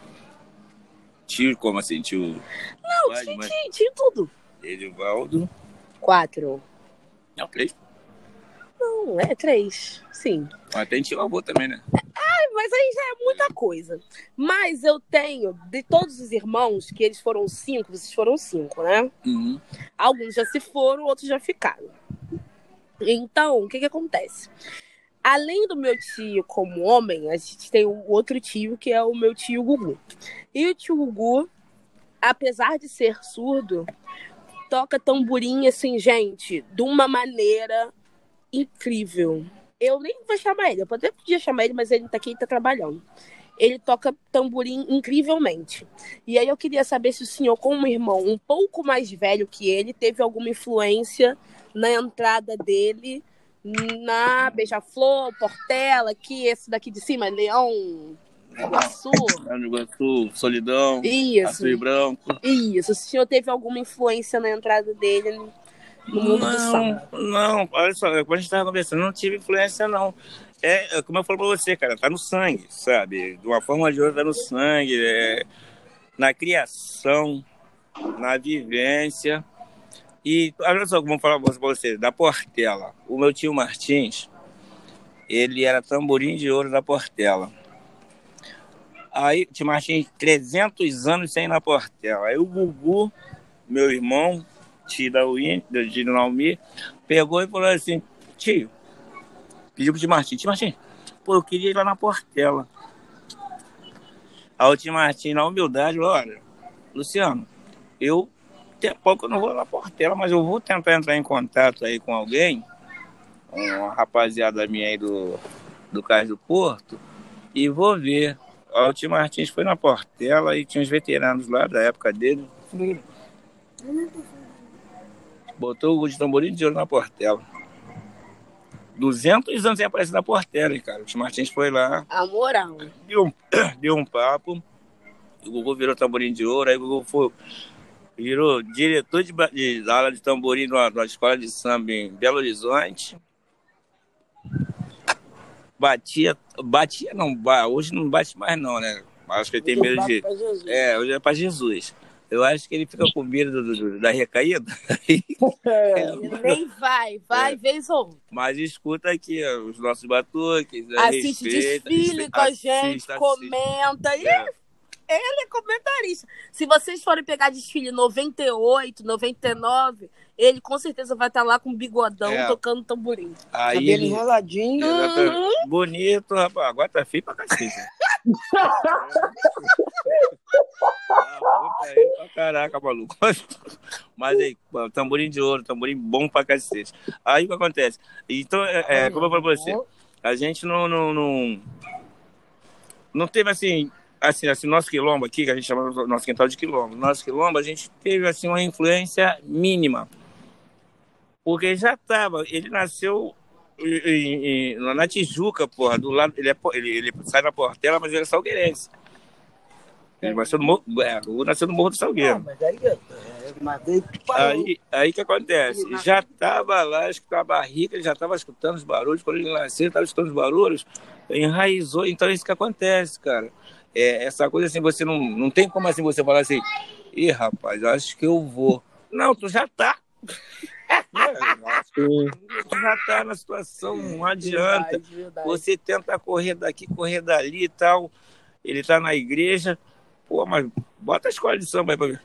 Tio, como assim, tio? Não, Vai, tio, mas- tio, tio, tudo. Edivaldo. Quatro. Não, três. Não, é três. Sim. Mas tem tio avô também, né? Ai, mas aí já é muita coisa. Mas eu tenho, de todos os irmãos, que eles foram cinco, vocês foram cinco, né? Uhum. Alguns já se foram, outros já ficaram. Então, o que que acontece? Além do meu tio como homem, a gente tem o outro tio, que é o meu tio Gugu. E o tio Gugu, apesar de ser surdo, toca tamborim assim, gente, de uma maneira incrível. Eu nem vou chamar ele, eu até podia chamar ele, mas ele tá aqui e tá trabalhando. Ele toca tamborim incrivelmente. E aí eu queria saber se o senhor, como irmão um pouco mais velho que ele, teve alguma influência na entrada dele na Beija-Flor, Portela, que esse daqui de cima, Leão, Iguaçu. Iguaçu, Solidão, Isso. E Branco. Isso, se o senhor teve alguma influência na entrada dele no mundo do samba. Não, não, olha só, quando a gente tava conversando, não tive influência, não. É, é como eu falo pra você, cara, tá no sangue, sabe? De uma forma ou de outra, tá no sangue, é, na criação, na vivência. E olha só, eu falar pra você, da Portela. O meu tio Martins, ele era tamborim de ouro da Portela. Aí, tio Martins, 300 anos sem ir na Portela. Aí o Gugu, meu irmão, tio da Win, do do Naomi, pegou e falou assim, tio, pediu pro tio Martins, tio Martins, pô, eu queria ir lá na Portela. Aí o tio Martins, na humildade, olha, Luciano, eu tem pouco eu não vou lá na Portela, mas eu vou tentar entrar em contato aí com alguém, uma rapaziada minha aí do, do Cais do Porto, e vou ver. O tio Martins foi na Portela e tinha uns veteranos lá da época dele. Botou o de tamborim de ouro na Portela. 200 anos sem aparecer na Portela, hein, cara. O tio Martins foi lá, A moral. deu um, deu um papo. O Gugu virou tamborim de ouro, aí o Gugu foi, virou diretor de, de, da aula de tamborim numa escola de samba em Belo Horizonte. Batia, batia não, hoje não bate mais não, né? Acho que ele tem medo de... É, hoje é pra Jesus. Eu acho que ele fica com medo do- do- da recaída. Ele nem vai, vai vez ou outra. Mas escuta aqui ó, os nossos batuques. Assiste respeita, desfile com a gente, assiste. comenta. E É. ele é comentarista. Se vocês forem pegar desfile 98, 99, ele com certeza vai estar lá com bigodão É. tocando tamborim. Aí Cabelo ele- enroladinho. Exatamente. Bonito, rapaz. Agora tá feio pra cacete. Ah, caraca, maluco. Mas aí, tamborim de ouro, tamborim bom pra cacete. Aí o que acontece? Então, é, é, como eu falei pra você, a gente não, não, não, não teve assim, assim, assim, nosso quilombo aqui, que a gente chama nosso quintal de quilombo, nosso quilombo, a gente teve assim uma influência mínima. Porque já tava, ele nasceu em- em- na Tijuca, porra, do lado, ele, é, ele, ele sai da Portela, mas ele é salgueirense. Ele nasceu no Morro, é, nasceu no Morro do Salgueiro. Mas aí, é, mas. Aí, aí que acontece? Já estava lá, escutando a barriga, ele já estava escutando os barulhos. Quando ele nasceu, estava escutando os barulhos, enraizou. Então é isso que acontece, cara. É, essa coisa assim, você não, não tem como assim você falar assim, ih, rapaz, acho que eu vou. Não, tu já tá. tu já tá na situação, não adianta. Verdade, verdade. Você tenta correr daqui, correr dali e tal. Ele tá na igreja. Pô, mas bota a escola de samba aí pra ver.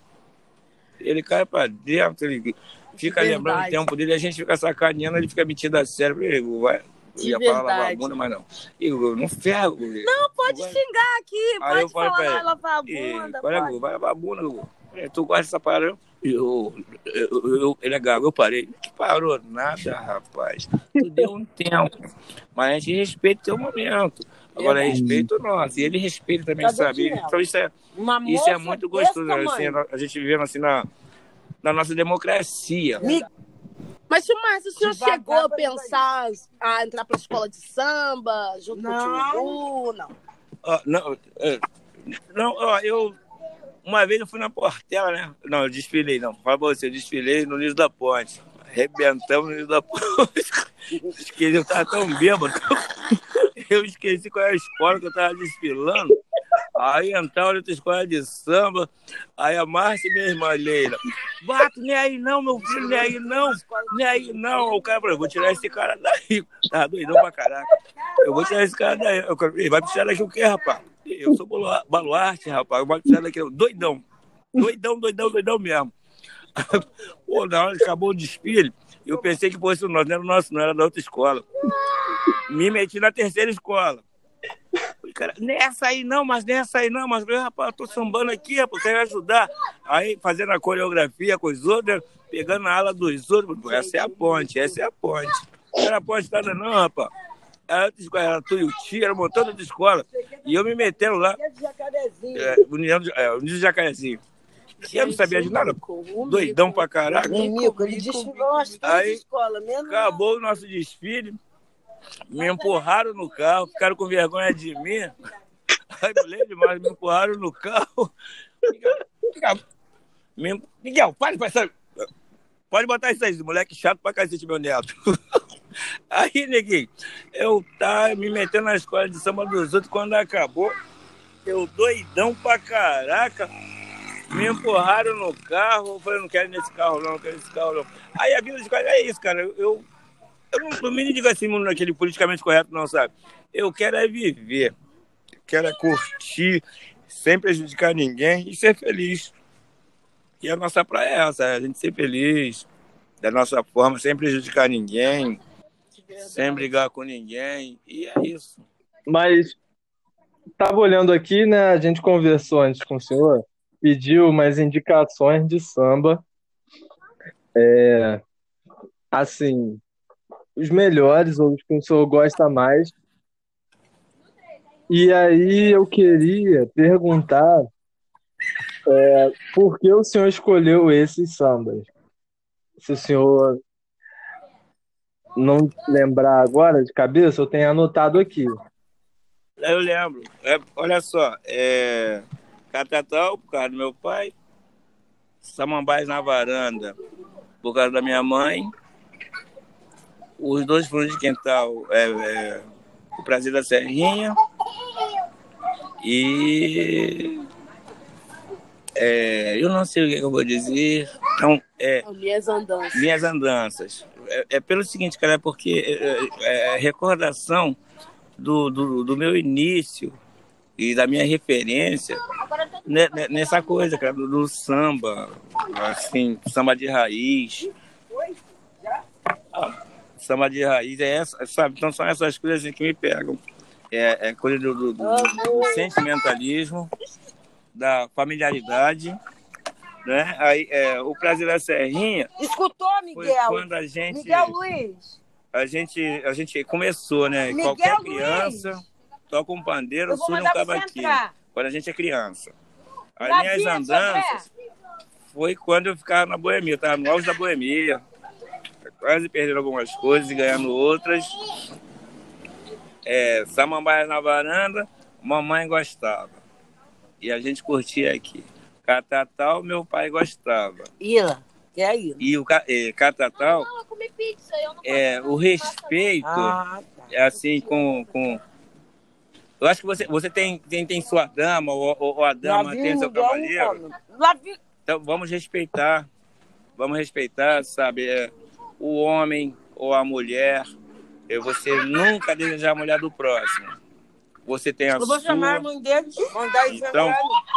Ele cai pra dentro, ele fica De lembrando o verdade. tempo dele, a gente fica sacaneando, ele fica metido a sério. "Igor, vai. Eu De ia falar a verdade. bunda, mas não. Igor, não ferro. Não, pode Vai. xingar aqui, eu pode falo falar, pra vai ele, lavar a "Ih, bunda. Olha, pode. Igor, vai lavar a bunda, Igor. é, tu gosta dessa parada? Eu, eu, eu, ele é gago, eu parei. Que parou nada, rapaz. Tu deu um tempo. Mas a gente respeita o teu momento. Agora, É. respeita o nosso. E ele respeita também, Cadê sabe? Então, isso é, Uma isso é muito gostoso. Assim, a gente vivendo assim na, na nossa democracia. Mas, tio Márcio, o senhor Devagar chegou a pensar a entrar pra escola de samba, junto com o Não. tio Lu? Não. Ó, não, é, não, ó, eu. Uma vez eu fui na Portela, né? Não, eu desfilei, não. Fala pra você, eu desfilei no Niso da Ponte. Arrebentamos no Niso da Ponte. Esqueci, eu tava tão bêbado. Eu esqueci qual é a escola que eu tava desfilando. Aí entrava outra escola de samba. Aí a Márcia minha irmã Leila. Bato, nem aí não, meu filho, nem aí não. Nem aí não. O cara falou, vou tirar esse cara daí. Tava doidão pra caraca. Eu vou tirar esse cara daí. "Ele vai tirar daqui o quê, rapaz? Eu sou balua- baluarte, rapaz. Eu vou tirar daqui. Doidão. Doidão, doidão, doidão mesmo. Pô, na hora que acabou o desfile, eu pensei que fosse o nosso. Não era o nosso, não era da outra escola. Me meti na terceira escola. Cara, nessa aí não, mas nessa aí não, mas eu, rapaz, eu tô sambando aqui, rapaz, quero ajudar. Aí fazendo a coreografia com os outros, pegando a ala dos outros, pô, essa é a ponte, essa é a ponte. Não era a ponte nada não, rapaz. Era outra escola, era Tuiuti, era um montão de escola. E eu me metendo lá, é, União de, é, União de Jacarezinho. E eu não sabia de nada, doidão pra caraca. Mico, ele desfilou as três Aí, Acabou o nosso desfile, me empurraram no carro, ficaram com vergonha de mim. Ai, mulher demais, me empurraram no carro. Miguel, com essa. Pode botar isso aí, moleque chato pra cacete, meu neto. Aí, neguinho, eu tava me metendo na escola de samba dos outros, quando acabou, eu doidão pra caraca, me empurraram no carro, eu falei, não quero nesse carro não, não quero nesse carro não. Aí a vida de escola, é isso, cara, eu, eu me digo assim naquele politicamente correto não, sabe? Eu quero é viver, quero é curtir, sem prejudicar ninguém e ser feliz. E a nossa praia é essa, é a gente ser feliz, da nossa forma, sem prejudicar ninguém, sem brigar com ninguém, e é isso. Mas tava olhando aqui, né? A gente conversou antes com o senhor, pediu umas indicações de samba. É, assim, os melhores, ou os que o senhor gosta mais. E aí eu queria perguntar é, por que o senhor escolheu esses sambas? Se o senhor não lembrar agora de cabeça, eu tenho anotado aqui. Eu lembro. É, olha só, é, Catatal, por causa do meu pai, Samambais na varanda, por causa da minha mãe, os dois fundos de quintal, é, é, o Prazer da Serrinha e é, eu não sei o que, que eu vou dizer. Então, é, Minhas andanças. minhas andanças. É, é pelo seguinte, cara, é porque é, é, é recordação do, do, do meu início e da minha referência ne- ne- nessa coisa, cara, do, do samba, assim, samba de raiz. Ah, Samba de raiz é essa, sabe? Então são essas coisas assim, que me pegam. É, é coisa do, do- do- do sentimentalismo, da familiaridade, né? Aí, é, o Prazer da Serrinha Escutou, Miguel? quando a gente Miguel Luiz. a gente, a gente começou, né? Miguel Qualquer Luiz. criança toca um pandeiro, surda um cavaquinho. Quando a gente é criança. As minhas andanças foi quando eu ficava na boemia. Eu tava no auge da boemia. Quase perdendo algumas coisas e ganhando outras. É, Samambaia na varanda, mamãe gostava. E a gente curtia aqui. Catatal, meu pai gostava. Ila, que é Ila. E o eh, Catatal, é, o respeito, Ah, é assim, com, com... Eu acho que você, você tem, tem, tem sua dama, ou, ou- a dama vi tem seu vi... Então vamos respeitar, vamos respeitar, sabe, é, o homem ou a mulher. É você nunca desejar a mulher do próximo. Você tem a Eu vou sua. chamar a mãe dele, mandar isso Então,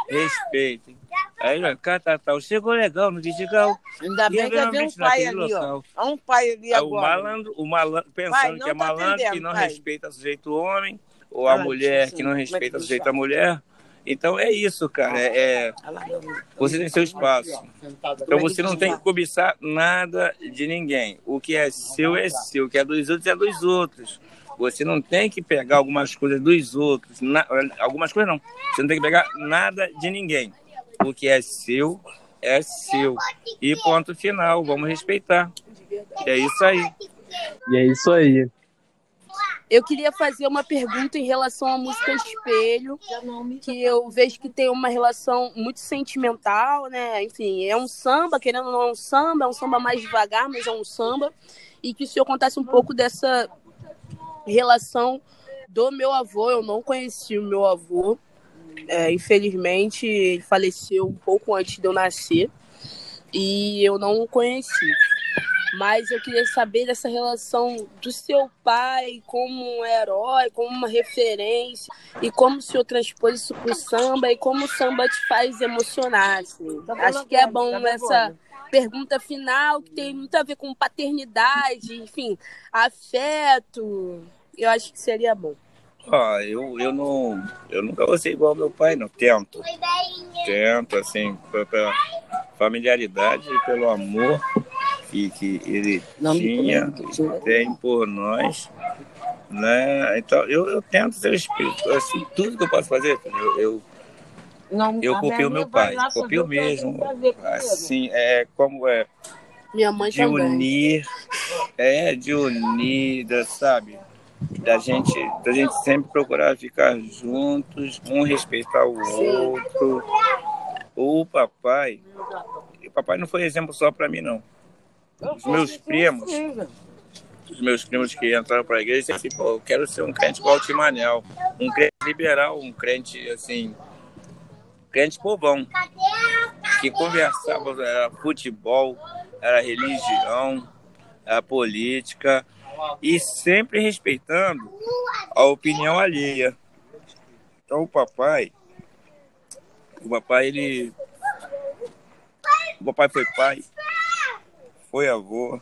respeitem. Aí, ó, Catatal, chegou legal no Vidigal. Ainda bem que eu vi um pai ali, ó. Há um pai ali o agora. malandro, o malandro pensando Pai, que é tá malandro, que não pai. respeita sujeito homem, ou a Ah, mulher sim, que não é respeita ele sujeito a mulher, Então é isso, cara. É, é- você tem seu espaço. Então você não tem que cobiçar nada de ninguém. O que é seu é seu, o que é dos outros é dos outros. Você não tem que pegar algumas coisas dos outros. na- algumas coisas não. Você não tem que pegar nada de ninguém. O que é seu é seu. E ponto final. Vamos respeitar. É isso aí. E é isso aí. Eu queria fazer uma pergunta em relação à música Espelho, que eu vejo que tem uma relação muito sentimental, né? Enfim, é um samba, querendo ou não é um samba, é um samba mais devagar, mas é um samba. E que o senhor contasse um pouco dessa relação do meu avô. Eu não conheci o meu avô. É, infelizmente, ele faleceu um pouco antes de eu nascer. E eu não o conheci. Mas eu queria saber dessa relação do seu pai como um herói, como uma referência, e como o senhor transpôs isso pro samba e como o samba te faz emocionar. assim. Acho que é bom essa pergunta final, que tem muito a ver com paternidade, enfim, afeto. Eu acho que seria bom. Ó, eu, eu não. Eu nunca vou ser igual ao meu pai, não. Tento. Tento, assim, pe- pela familiaridade e pelo amor que, que ele tinha, tem por nós. Né? Então, eu, eu tento ser o espírito. Assim, tudo que eu posso fazer, eu, eu, eu copio o meu pai. Copio mesmo. Assim, é como é Minha mãe de também. unir, é, de unir, da- sabe? Da gente, da gente sempre procurar ficar juntos, um respeitar o outro. O papai, o papai não foi exemplo só para mim, não. Os meus primos, os meus primos que entraram para a igreja, assim, pô, eu quero ser um crente igual o Timanel, um crente liberal, um crente, assim, crente povão, que conversava, era futebol, era religião, era política, e sempre respeitando a opinião alheia. Então o papai, o papai ele, o papai foi pai, foi avô,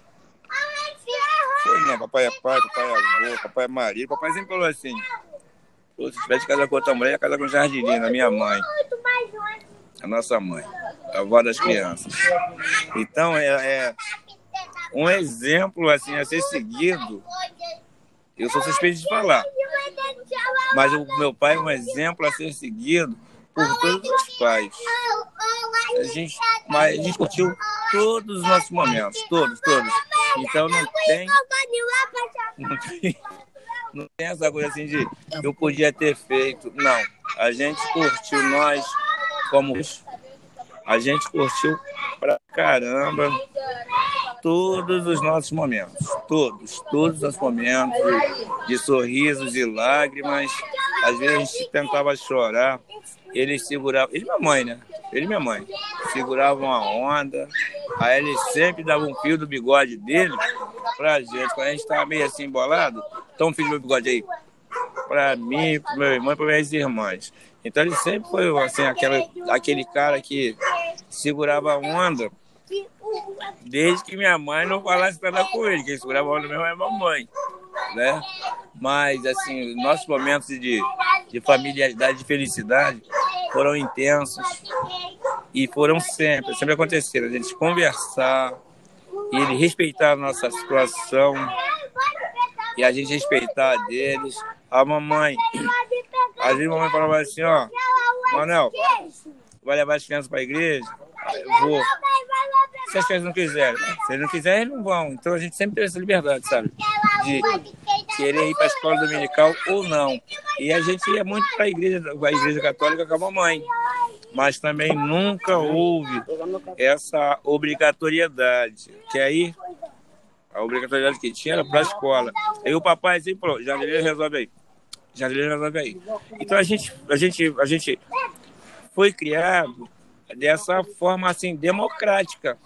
foi não, papai é pai, papai é avô, papai é marido, papai sempre falou assim, "Pô, se tivesse casado com outra mulher, ia casar com Jardinina, minha mãe, a nossa mãe, a avó das crianças. Então é, é um exemplo assim a ser seguido. Eu sou suspeito de falar, mas o meu pai é um exemplo a ser seguido por todos os pais. A gente, mas a gente curtiu todos os nossos momentos, todos, todos. Então não tem, não tem, não tem essa coisa assim de eu podia ter feito. Não, a gente curtiu nós como a gente curtiu pra caramba todos os nossos momentos, todos, todos os nossos momentos de sorrisos e lágrimas. Às vezes a gente tentava chorar, eles seguravam, ele e minha mãe, né? Ele e minha mãe seguravam a onda, aí eles sempre davam um fio do bigode dele pra gente. Quando a gente tava meio assim embolado, toma um fio do meu bigode aí. Pra mim, pro meu irmão e para minhas irmãs. Então ele sempre foi assim, aquela, aquele cara que segurava a onda desde que minha mãe não falasse nada com ele. Quem segurava a onda mesmo é a mamãe, né? Mas, assim, nossos momentos de, de familiaridade, de felicidade foram intensos e foram sempre, sempre aconteceram. A gente conversar ele respeitar a nossa situação e a gente respeitar a deles. A mamãe, às vezes a mamãe falava assim, ó, Manel, vai levar as crianças para a igreja? Eu vou. Se as crianças não quiserem, se eles não quiserem, eles não vão. Então a gente sempre teve essa liberdade, sabe? De querer ir para a escola dominical ou não. E a gente ia muito para a igreja, a igreja católica com a mamãe. Mas também nunca houve essa obrigatoriedade. Que aí, a obrigatoriedade que tinha era para a escola. Aí o papai sempre falou, Jardineiro resolve aí. Jardineiro resolve aí. Então a gente, a gente, a gente foi criado dessa forma assim democrática,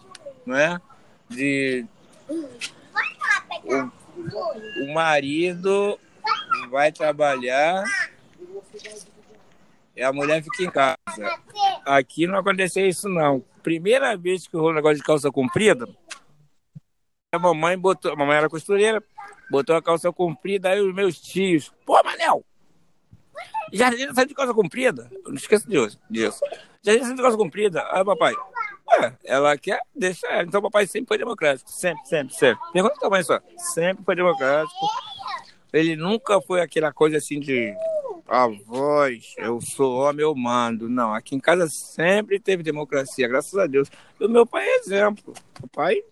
não é? De o, o marido vai trabalhar e a mulher fica em casa. Aqui não aconteceu isso não. Primeira vez que rolou um negócio de calça comprida, a mamãe botou, a mamãe era costureira, botou a calça comprida, aí os meus tios, pô, Manel, Jardim sai de calça comprida. Eu não esqueço disso. Jardim sai de calça comprida. Aí, papai, ué, ela quer deixar ela. Então, papai sempre foi democrático. Sempre, sempre, sempre. Pergunta tua mãe só. Sempre foi democrático. Ele nunca foi aquela coisa assim de a voz, eu sou homem, eu mando. Não, aqui em casa sempre teve democracia, graças a Deus. E o meu pai é exemplo. O pai,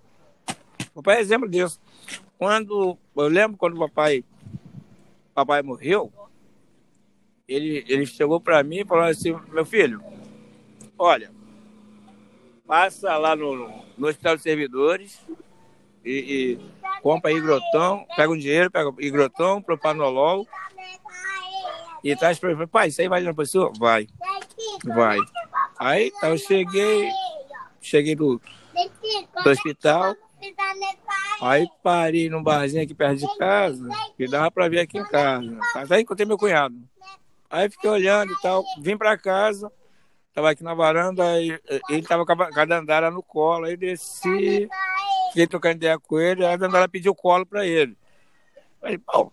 o pai é exemplo disso. Quando, eu lembro quando o papai, papai morreu, ele, ele chegou para mim e falou assim, meu filho, olha, passa lá no, no Hospital de Servidores e, e compra higrotão, pega um dinheiro, pega higrotão, propanolol e traz para mim, pai, isso aí vai na pessoa? Vai, vai. Aí então, eu cheguei, cheguei do, do hospital, aí parei num barzinho aqui perto de casa, que dava para ver aqui em casa. Até encontrei meu cunhado. Aí fiquei olhando e tal, vim para casa, tava aqui na varanda, ele tava com a dandara no colo, aí desci, fiquei trocando ideia com ele, aí a dandara pediu colo para ele. Falei, pô,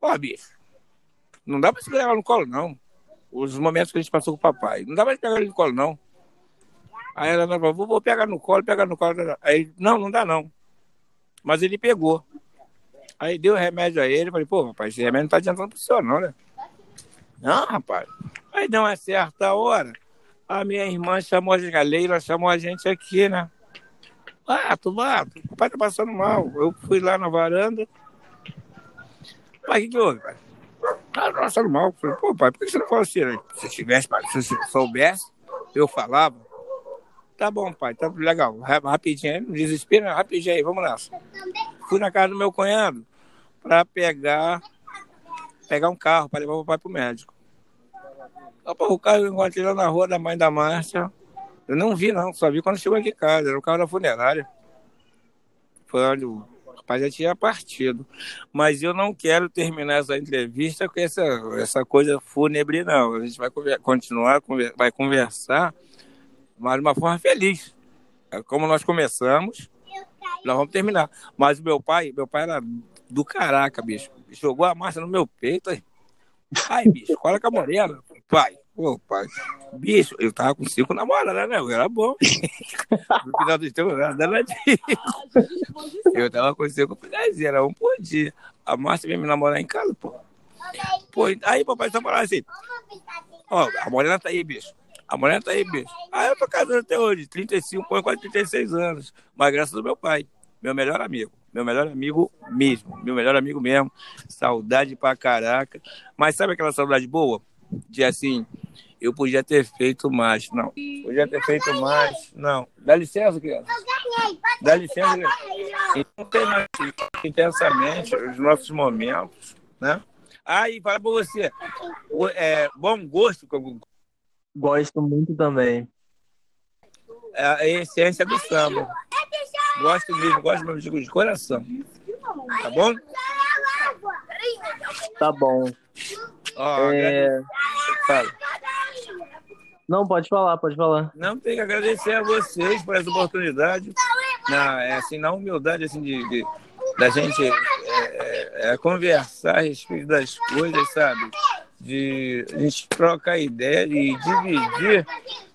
pô, bicho, não dá pra segurar ela no colo, não. Os momentos que a gente passou com o papai. Não dá pra pegar ele no colo, não. Aí ela falou, vou, vou pegar no colo, pegar no colo. Aí, não, não dá, não. Mas ele pegou. Aí deu remédio a ele. Falei, pô, rapaz, esse remédio não tá adiantando pro senhor, não, né? Não, rapaz. Aí deu uma certa hora. A minha irmã chamou a gente, chamou a gente aqui, né? Bato, bato. O pai tá passando mal. Eu fui lá na varanda. Pai, o que, que houve, pai? Ah, nossa, mal. Falei, pô, pai, por que você não fala assim? Né? Se tivesse, pai, se você soubesse, eu falava. Tá bom, pai, tá legal. Rapidinho não desespera, rapidinho aí, vamos nessa. Fui na casa do meu cunhado para pegar pegar um carro para levar o pai pro médico. O carro eu encontrei lá na rua da mãe da Márcia. Eu não vi, não, só vi quando chegou aqui em casa. Era o carro da funerária. Foi onde rapaz já tinha partido. Mas eu não quero terminar essa entrevista com essa, essa coisa fúnebre, não. A gente vai continuar, vai conversar, mas de uma forma feliz. É como nós começamos, nós vamos terminar. Mas o meu pai, meu pai era do caraca, bicho. Jogou a massa no meu peito. Aí. Ai, bicho, com a morena. Pai, Pô, pai, bicho, eu tava com cinco namoradas, né? Eu era bom. no final do tempo, eu era danadinho. Eu tava com cinco pedazinhos, era um por dia. A Márcia veio me namorar em casa, pô. Pô, aí papai só falava assim, ó, a morena tá aí, bicho. A morena tá aí, bicho. Aí eu tô casando até hoje, 35, quase 36 anos. Mas graças ao meu pai, meu melhor amigo. Meu melhor amigo mesmo. Meu melhor amigo mesmo. Saudade pra caraca. Mas sabe aquela saudade boa? De assim, eu podia ter feito mais. Não. Podia ter feito mais. Não. Dá licença, criança. Dá licença, criança. Então, tem mais intensamente os nossos momentos, né? Aí, fala pra você. É, bom gosto. Gosto muito também. É a essência do samba. Gosto mesmo, gosto mesmo de coração. Tá bom? Tá bom. Ó, é... Fala. Não, pode falar, pode falar. Não, tem que agradecer a vocês por essa oportunidade. Na, é, assim, na humildade assim, de, de da gente é, é, é, conversar a respeito das coisas, sabe? De a gente trocar ideia e dividir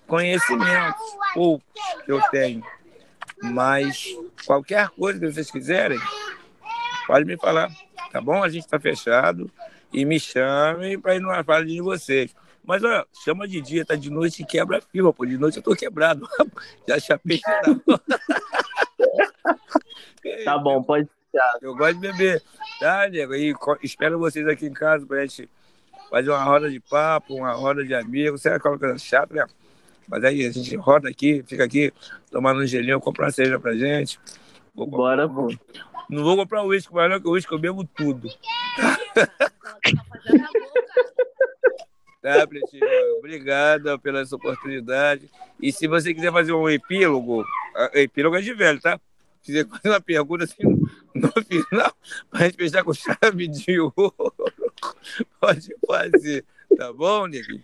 conhecimentos, ou que eu tenho. Mas qualquer coisa que vocês quiserem, pode me falar, tá bom? A gente está fechado e me chamem para ir numa fala de vocês. Mas olha, chama de dia, tá de noite e quebra a firma, pô. De noite eu tô quebrado. Já chapei. tá bom, pode deixar. Eu gosto de beber, tá, nego? E espero vocês aqui em casa pra gente fazer uma roda de papo, uma roda de amigos. Será que é uma coisa chata, né? Mas aí a gente roda aqui, fica aqui, tomando um gelinho, comprar uma cerveja pra gente. Vou, Bora, pô. Não vou comprar uísque, mas não, que o uísque eu bebo tudo. Tá, Pretinho? Obrigado pela essa oportunidade. E se você quiser fazer um epílogo, epílogo é de velho, tá? Se quiser fazer uma pergunta assim no final, para gente fechar com chave de ouro, pode fazer. Tá bom, Neguinho?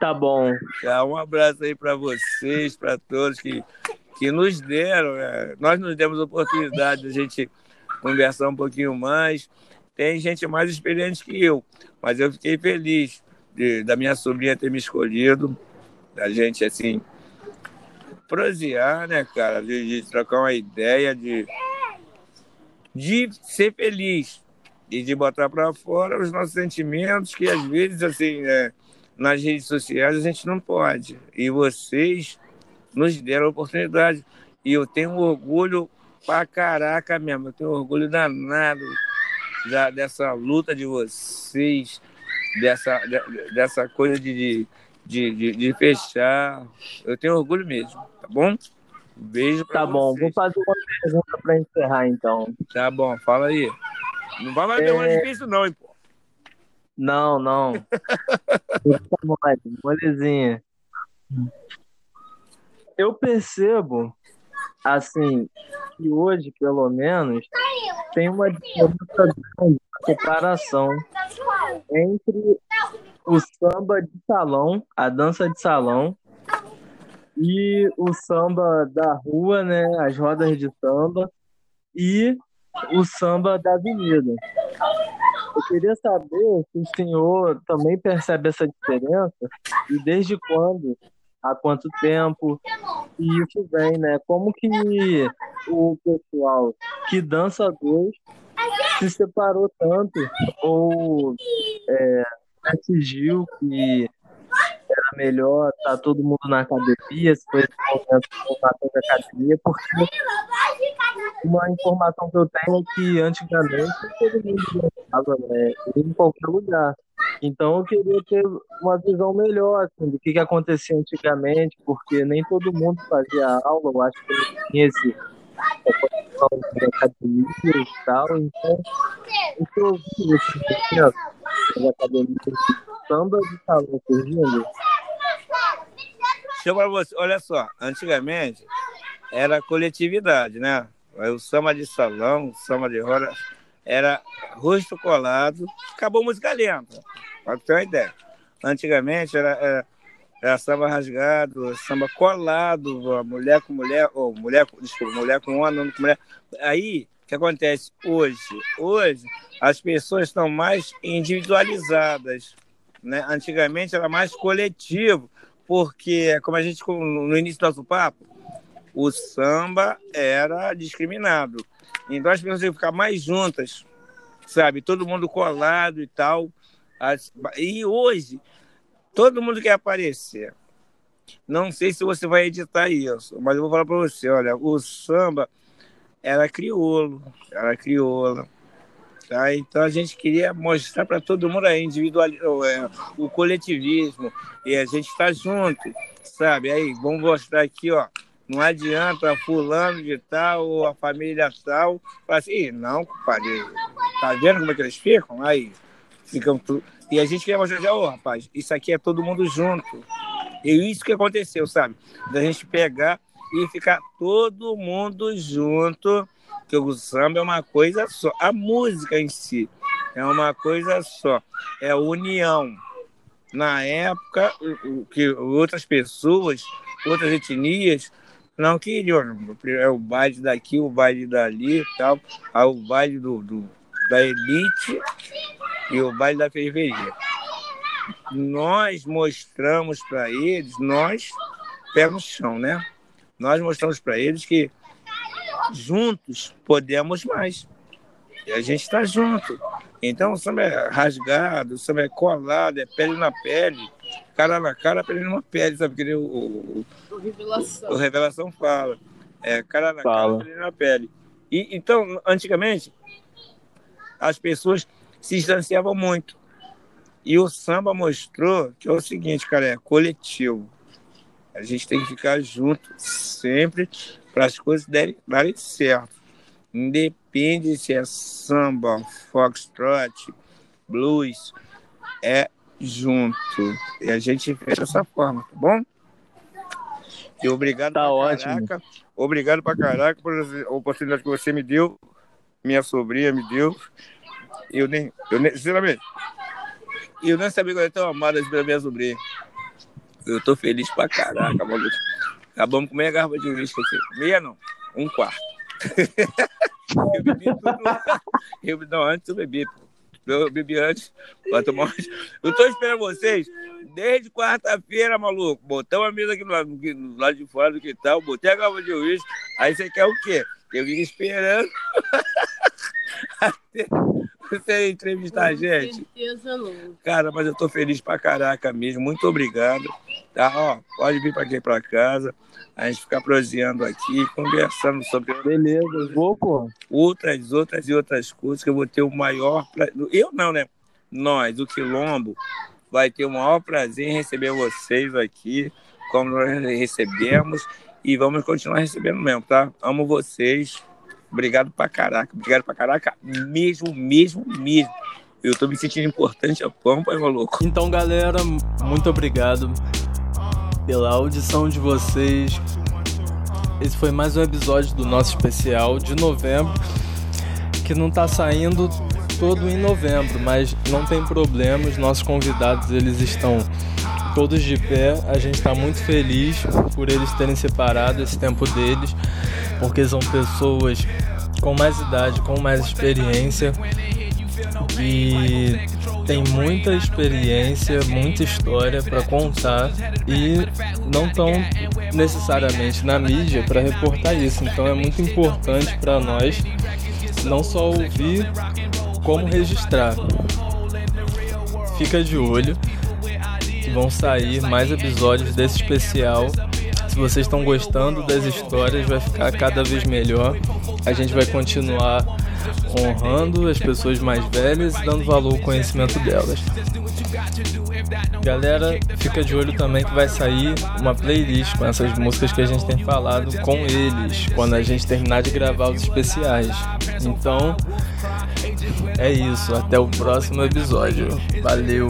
Tá bom. Tá, um abraço aí para vocês, para todos que, que nos deram. Né? Nós nos demos a oportunidade de a gente conversar um pouquinho mais. Tem gente mais experiente que eu, mas eu fiquei feliz de, da minha sobrinha ter me escolhido, da gente, assim, prosear, né, cara, de, de trocar uma ideia, de, de ser feliz e de botar para fora os nossos sentimentos, que às vezes, assim, é, nas redes sociais a gente não pode. E vocês nos deram a oportunidade. E eu tenho orgulho pra caraca mesmo, eu tenho orgulho danado da, dessa luta de vocês, dessa, de, dessa coisa de, de, de, de, fechar. Eu tenho orgulho mesmo, tá bom? Um beijo pra Tá bom, vocês. vou fazer uma pergunta para encerrar então. Tá bom, fala aí. Não vai mais pergunta É. difícil, não, hein, pô. Não, não. Mole, molezinha. Eu percebo, assim, que hoje, pelo menos, tem uma separação entre o samba de salão, a dança de salão, e o samba da rua, né, as rodas de samba, e o samba da avenida. Eu queria saber se o senhor também percebe essa diferença e desde quando, há quanto tempo e o que vem, né? Como que o pessoal que dança dois se separou tanto ou é, decidiu que era melhor estar todo mundo na academia, se foi esse formação de academia, porque uma informação que eu tenho é que antigamente todo mundo dançava, né? Em qualquer lugar. Então eu queria ter uma visão melhor assim, do que, que acontecia antigamente, porque nem todo mundo fazia aula, eu acho que não tinha esse de academia e tal, então o eu vi esse movimento das academias de samba de salão surgindo, Deixa você, olha só, antigamente era coletividade, né? O samba de salão, o samba de roda, era rosto colado, acabou música lenta, pra ter uma ideia. Antigamente era, era, era samba rasgado, samba colado, mulher com mulher, ou mulher, desculpa, mulher com homem, homem com mulher. Aí, o que acontece hoje? Hoje, as pessoas estão mais individualizadas, né? Antigamente era mais coletivo, porque, como a gente, no início do nosso papo, o samba era discriminado. Então as pessoas iam ficar mais juntas, sabe? Todo mundo colado e tal. E hoje, todo mundo quer aparecer. Não sei se você vai editar isso, mas eu vou falar para você, olha, o samba era crioulo, era crioula. Tá? Então a gente queria mostrar para todo mundo a individual, é, o coletivismo e a gente está junto, sabe? Aí vamos mostrar aqui, ó. Não adianta fulano de tal ou a família tal. Fala assim, "Ih, não, compadre. Tá vendo como é que eles ficam? Aí ficam tudo. E a gente queria mostrar, ô rapaz, isso aqui é todo mundo junto. E isso que aconteceu, sabe? Da gente pegar e ficar todo mundo junto, que o samba é uma coisa só. A música em si é uma coisa só. É união. Na época, que outras pessoas, outras etnias, não queriam. É o baile daqui, o baile dali e tal. Aí o baile do, do- da elite e o baile da periferia. Nós mostramos para eles, nós, pé no chão, né? Nós mostramos para eles que juntos podemos mais. E a gente está junto. Então o samba é rasgado, o samba é colado, é pele na pele, cara na cara, pele numa pele, sabe? Que nem o, o, Do Revelação. o Revelação fala. É cara na Fala. cara, pele na pele. E, então, antigamente, as pessoas se distanciavam muito. E o samba mostrou que é o seguinte, cara, é coletivo. A gente tem que ficar junto sempre para as coisas derem, darem certo. Independe se é samba, foxtrot, blues, é junto. E a gente fez dessa forma, tá bom? E obrigado Tá pra ótimo. caraca. Obrigado pra caraca por essa oportunidade que você me deu, minha sobrinha me deu. Eu nem, eu nem sinceramente, eu nem sabia que eu era tão amada pela minha sobrinha. Eu tô feliz pra caraca, maluco. Acabamos com meia garrafa de uísque aqui. Meia não, um quarto. eu bebi tudo. Eu, não, antes eu bebi, pô. Eu bebi antes. Tomar. Eu tô esperando vocês desde quarta-feira, maluco. Botamos a mesa aqui do lado, do lado de fora do que tal, botei a garrafa de uísque. Aí você quer o quê? Eu vim esperando até você entrevistar a gente. certeza não. Cara, mas eu tô feliz pra caraca mesmo. Muito obrigado. Tá, ó, pode vir pra aqui pra casa. A gente ficar proseando aqui, conversando sobre Beleza, vou, pô. outras, outras e outras coisas que eu vou ter o maior. Pra... Eu não, né? Nós, o Quilombo, vai ter o maior prazer em receber vocês aqui, como nós recebemos, e vamos continuar recebendo mesmo, tá? Amo vocês. Obrigado pra caraca, obrigado pra caraca, mesmo, mesmo, mesmo. Eu tô me sentindo importante a pampa, meu louco. Então, galera, muito obrigado pela audição de vocês. Esse foi mais um episódio do nosso especial de novembro, que não tá saindo todo em novembro, mas não tem problema, os nossos convidados eles estão todos de pé. A gente está muito feliz por eles terem separado esse tempo deles, porque são pessoas com mais idade, com mais experiência e tem muita experiência, muita história para contar e não tão necessariamente na mídia para reportar isso. Então é muito importante para nós não só ouvir, como registrar. Fica de olho que vão sair mais episódios desse especial. Se vocês estão gostando das histórias, vai ficar cada vez melhor. A gente vai continuar honrando as pessoas mais velhas e dando valor ao conhecimento delas. Galera, fica de olho também que vai sair uma playlist com essas músicas que a gente tem falado com eles quando a gente terminar de gravar os especiais. Então, é isso. Até o próximo episódio. Valeu!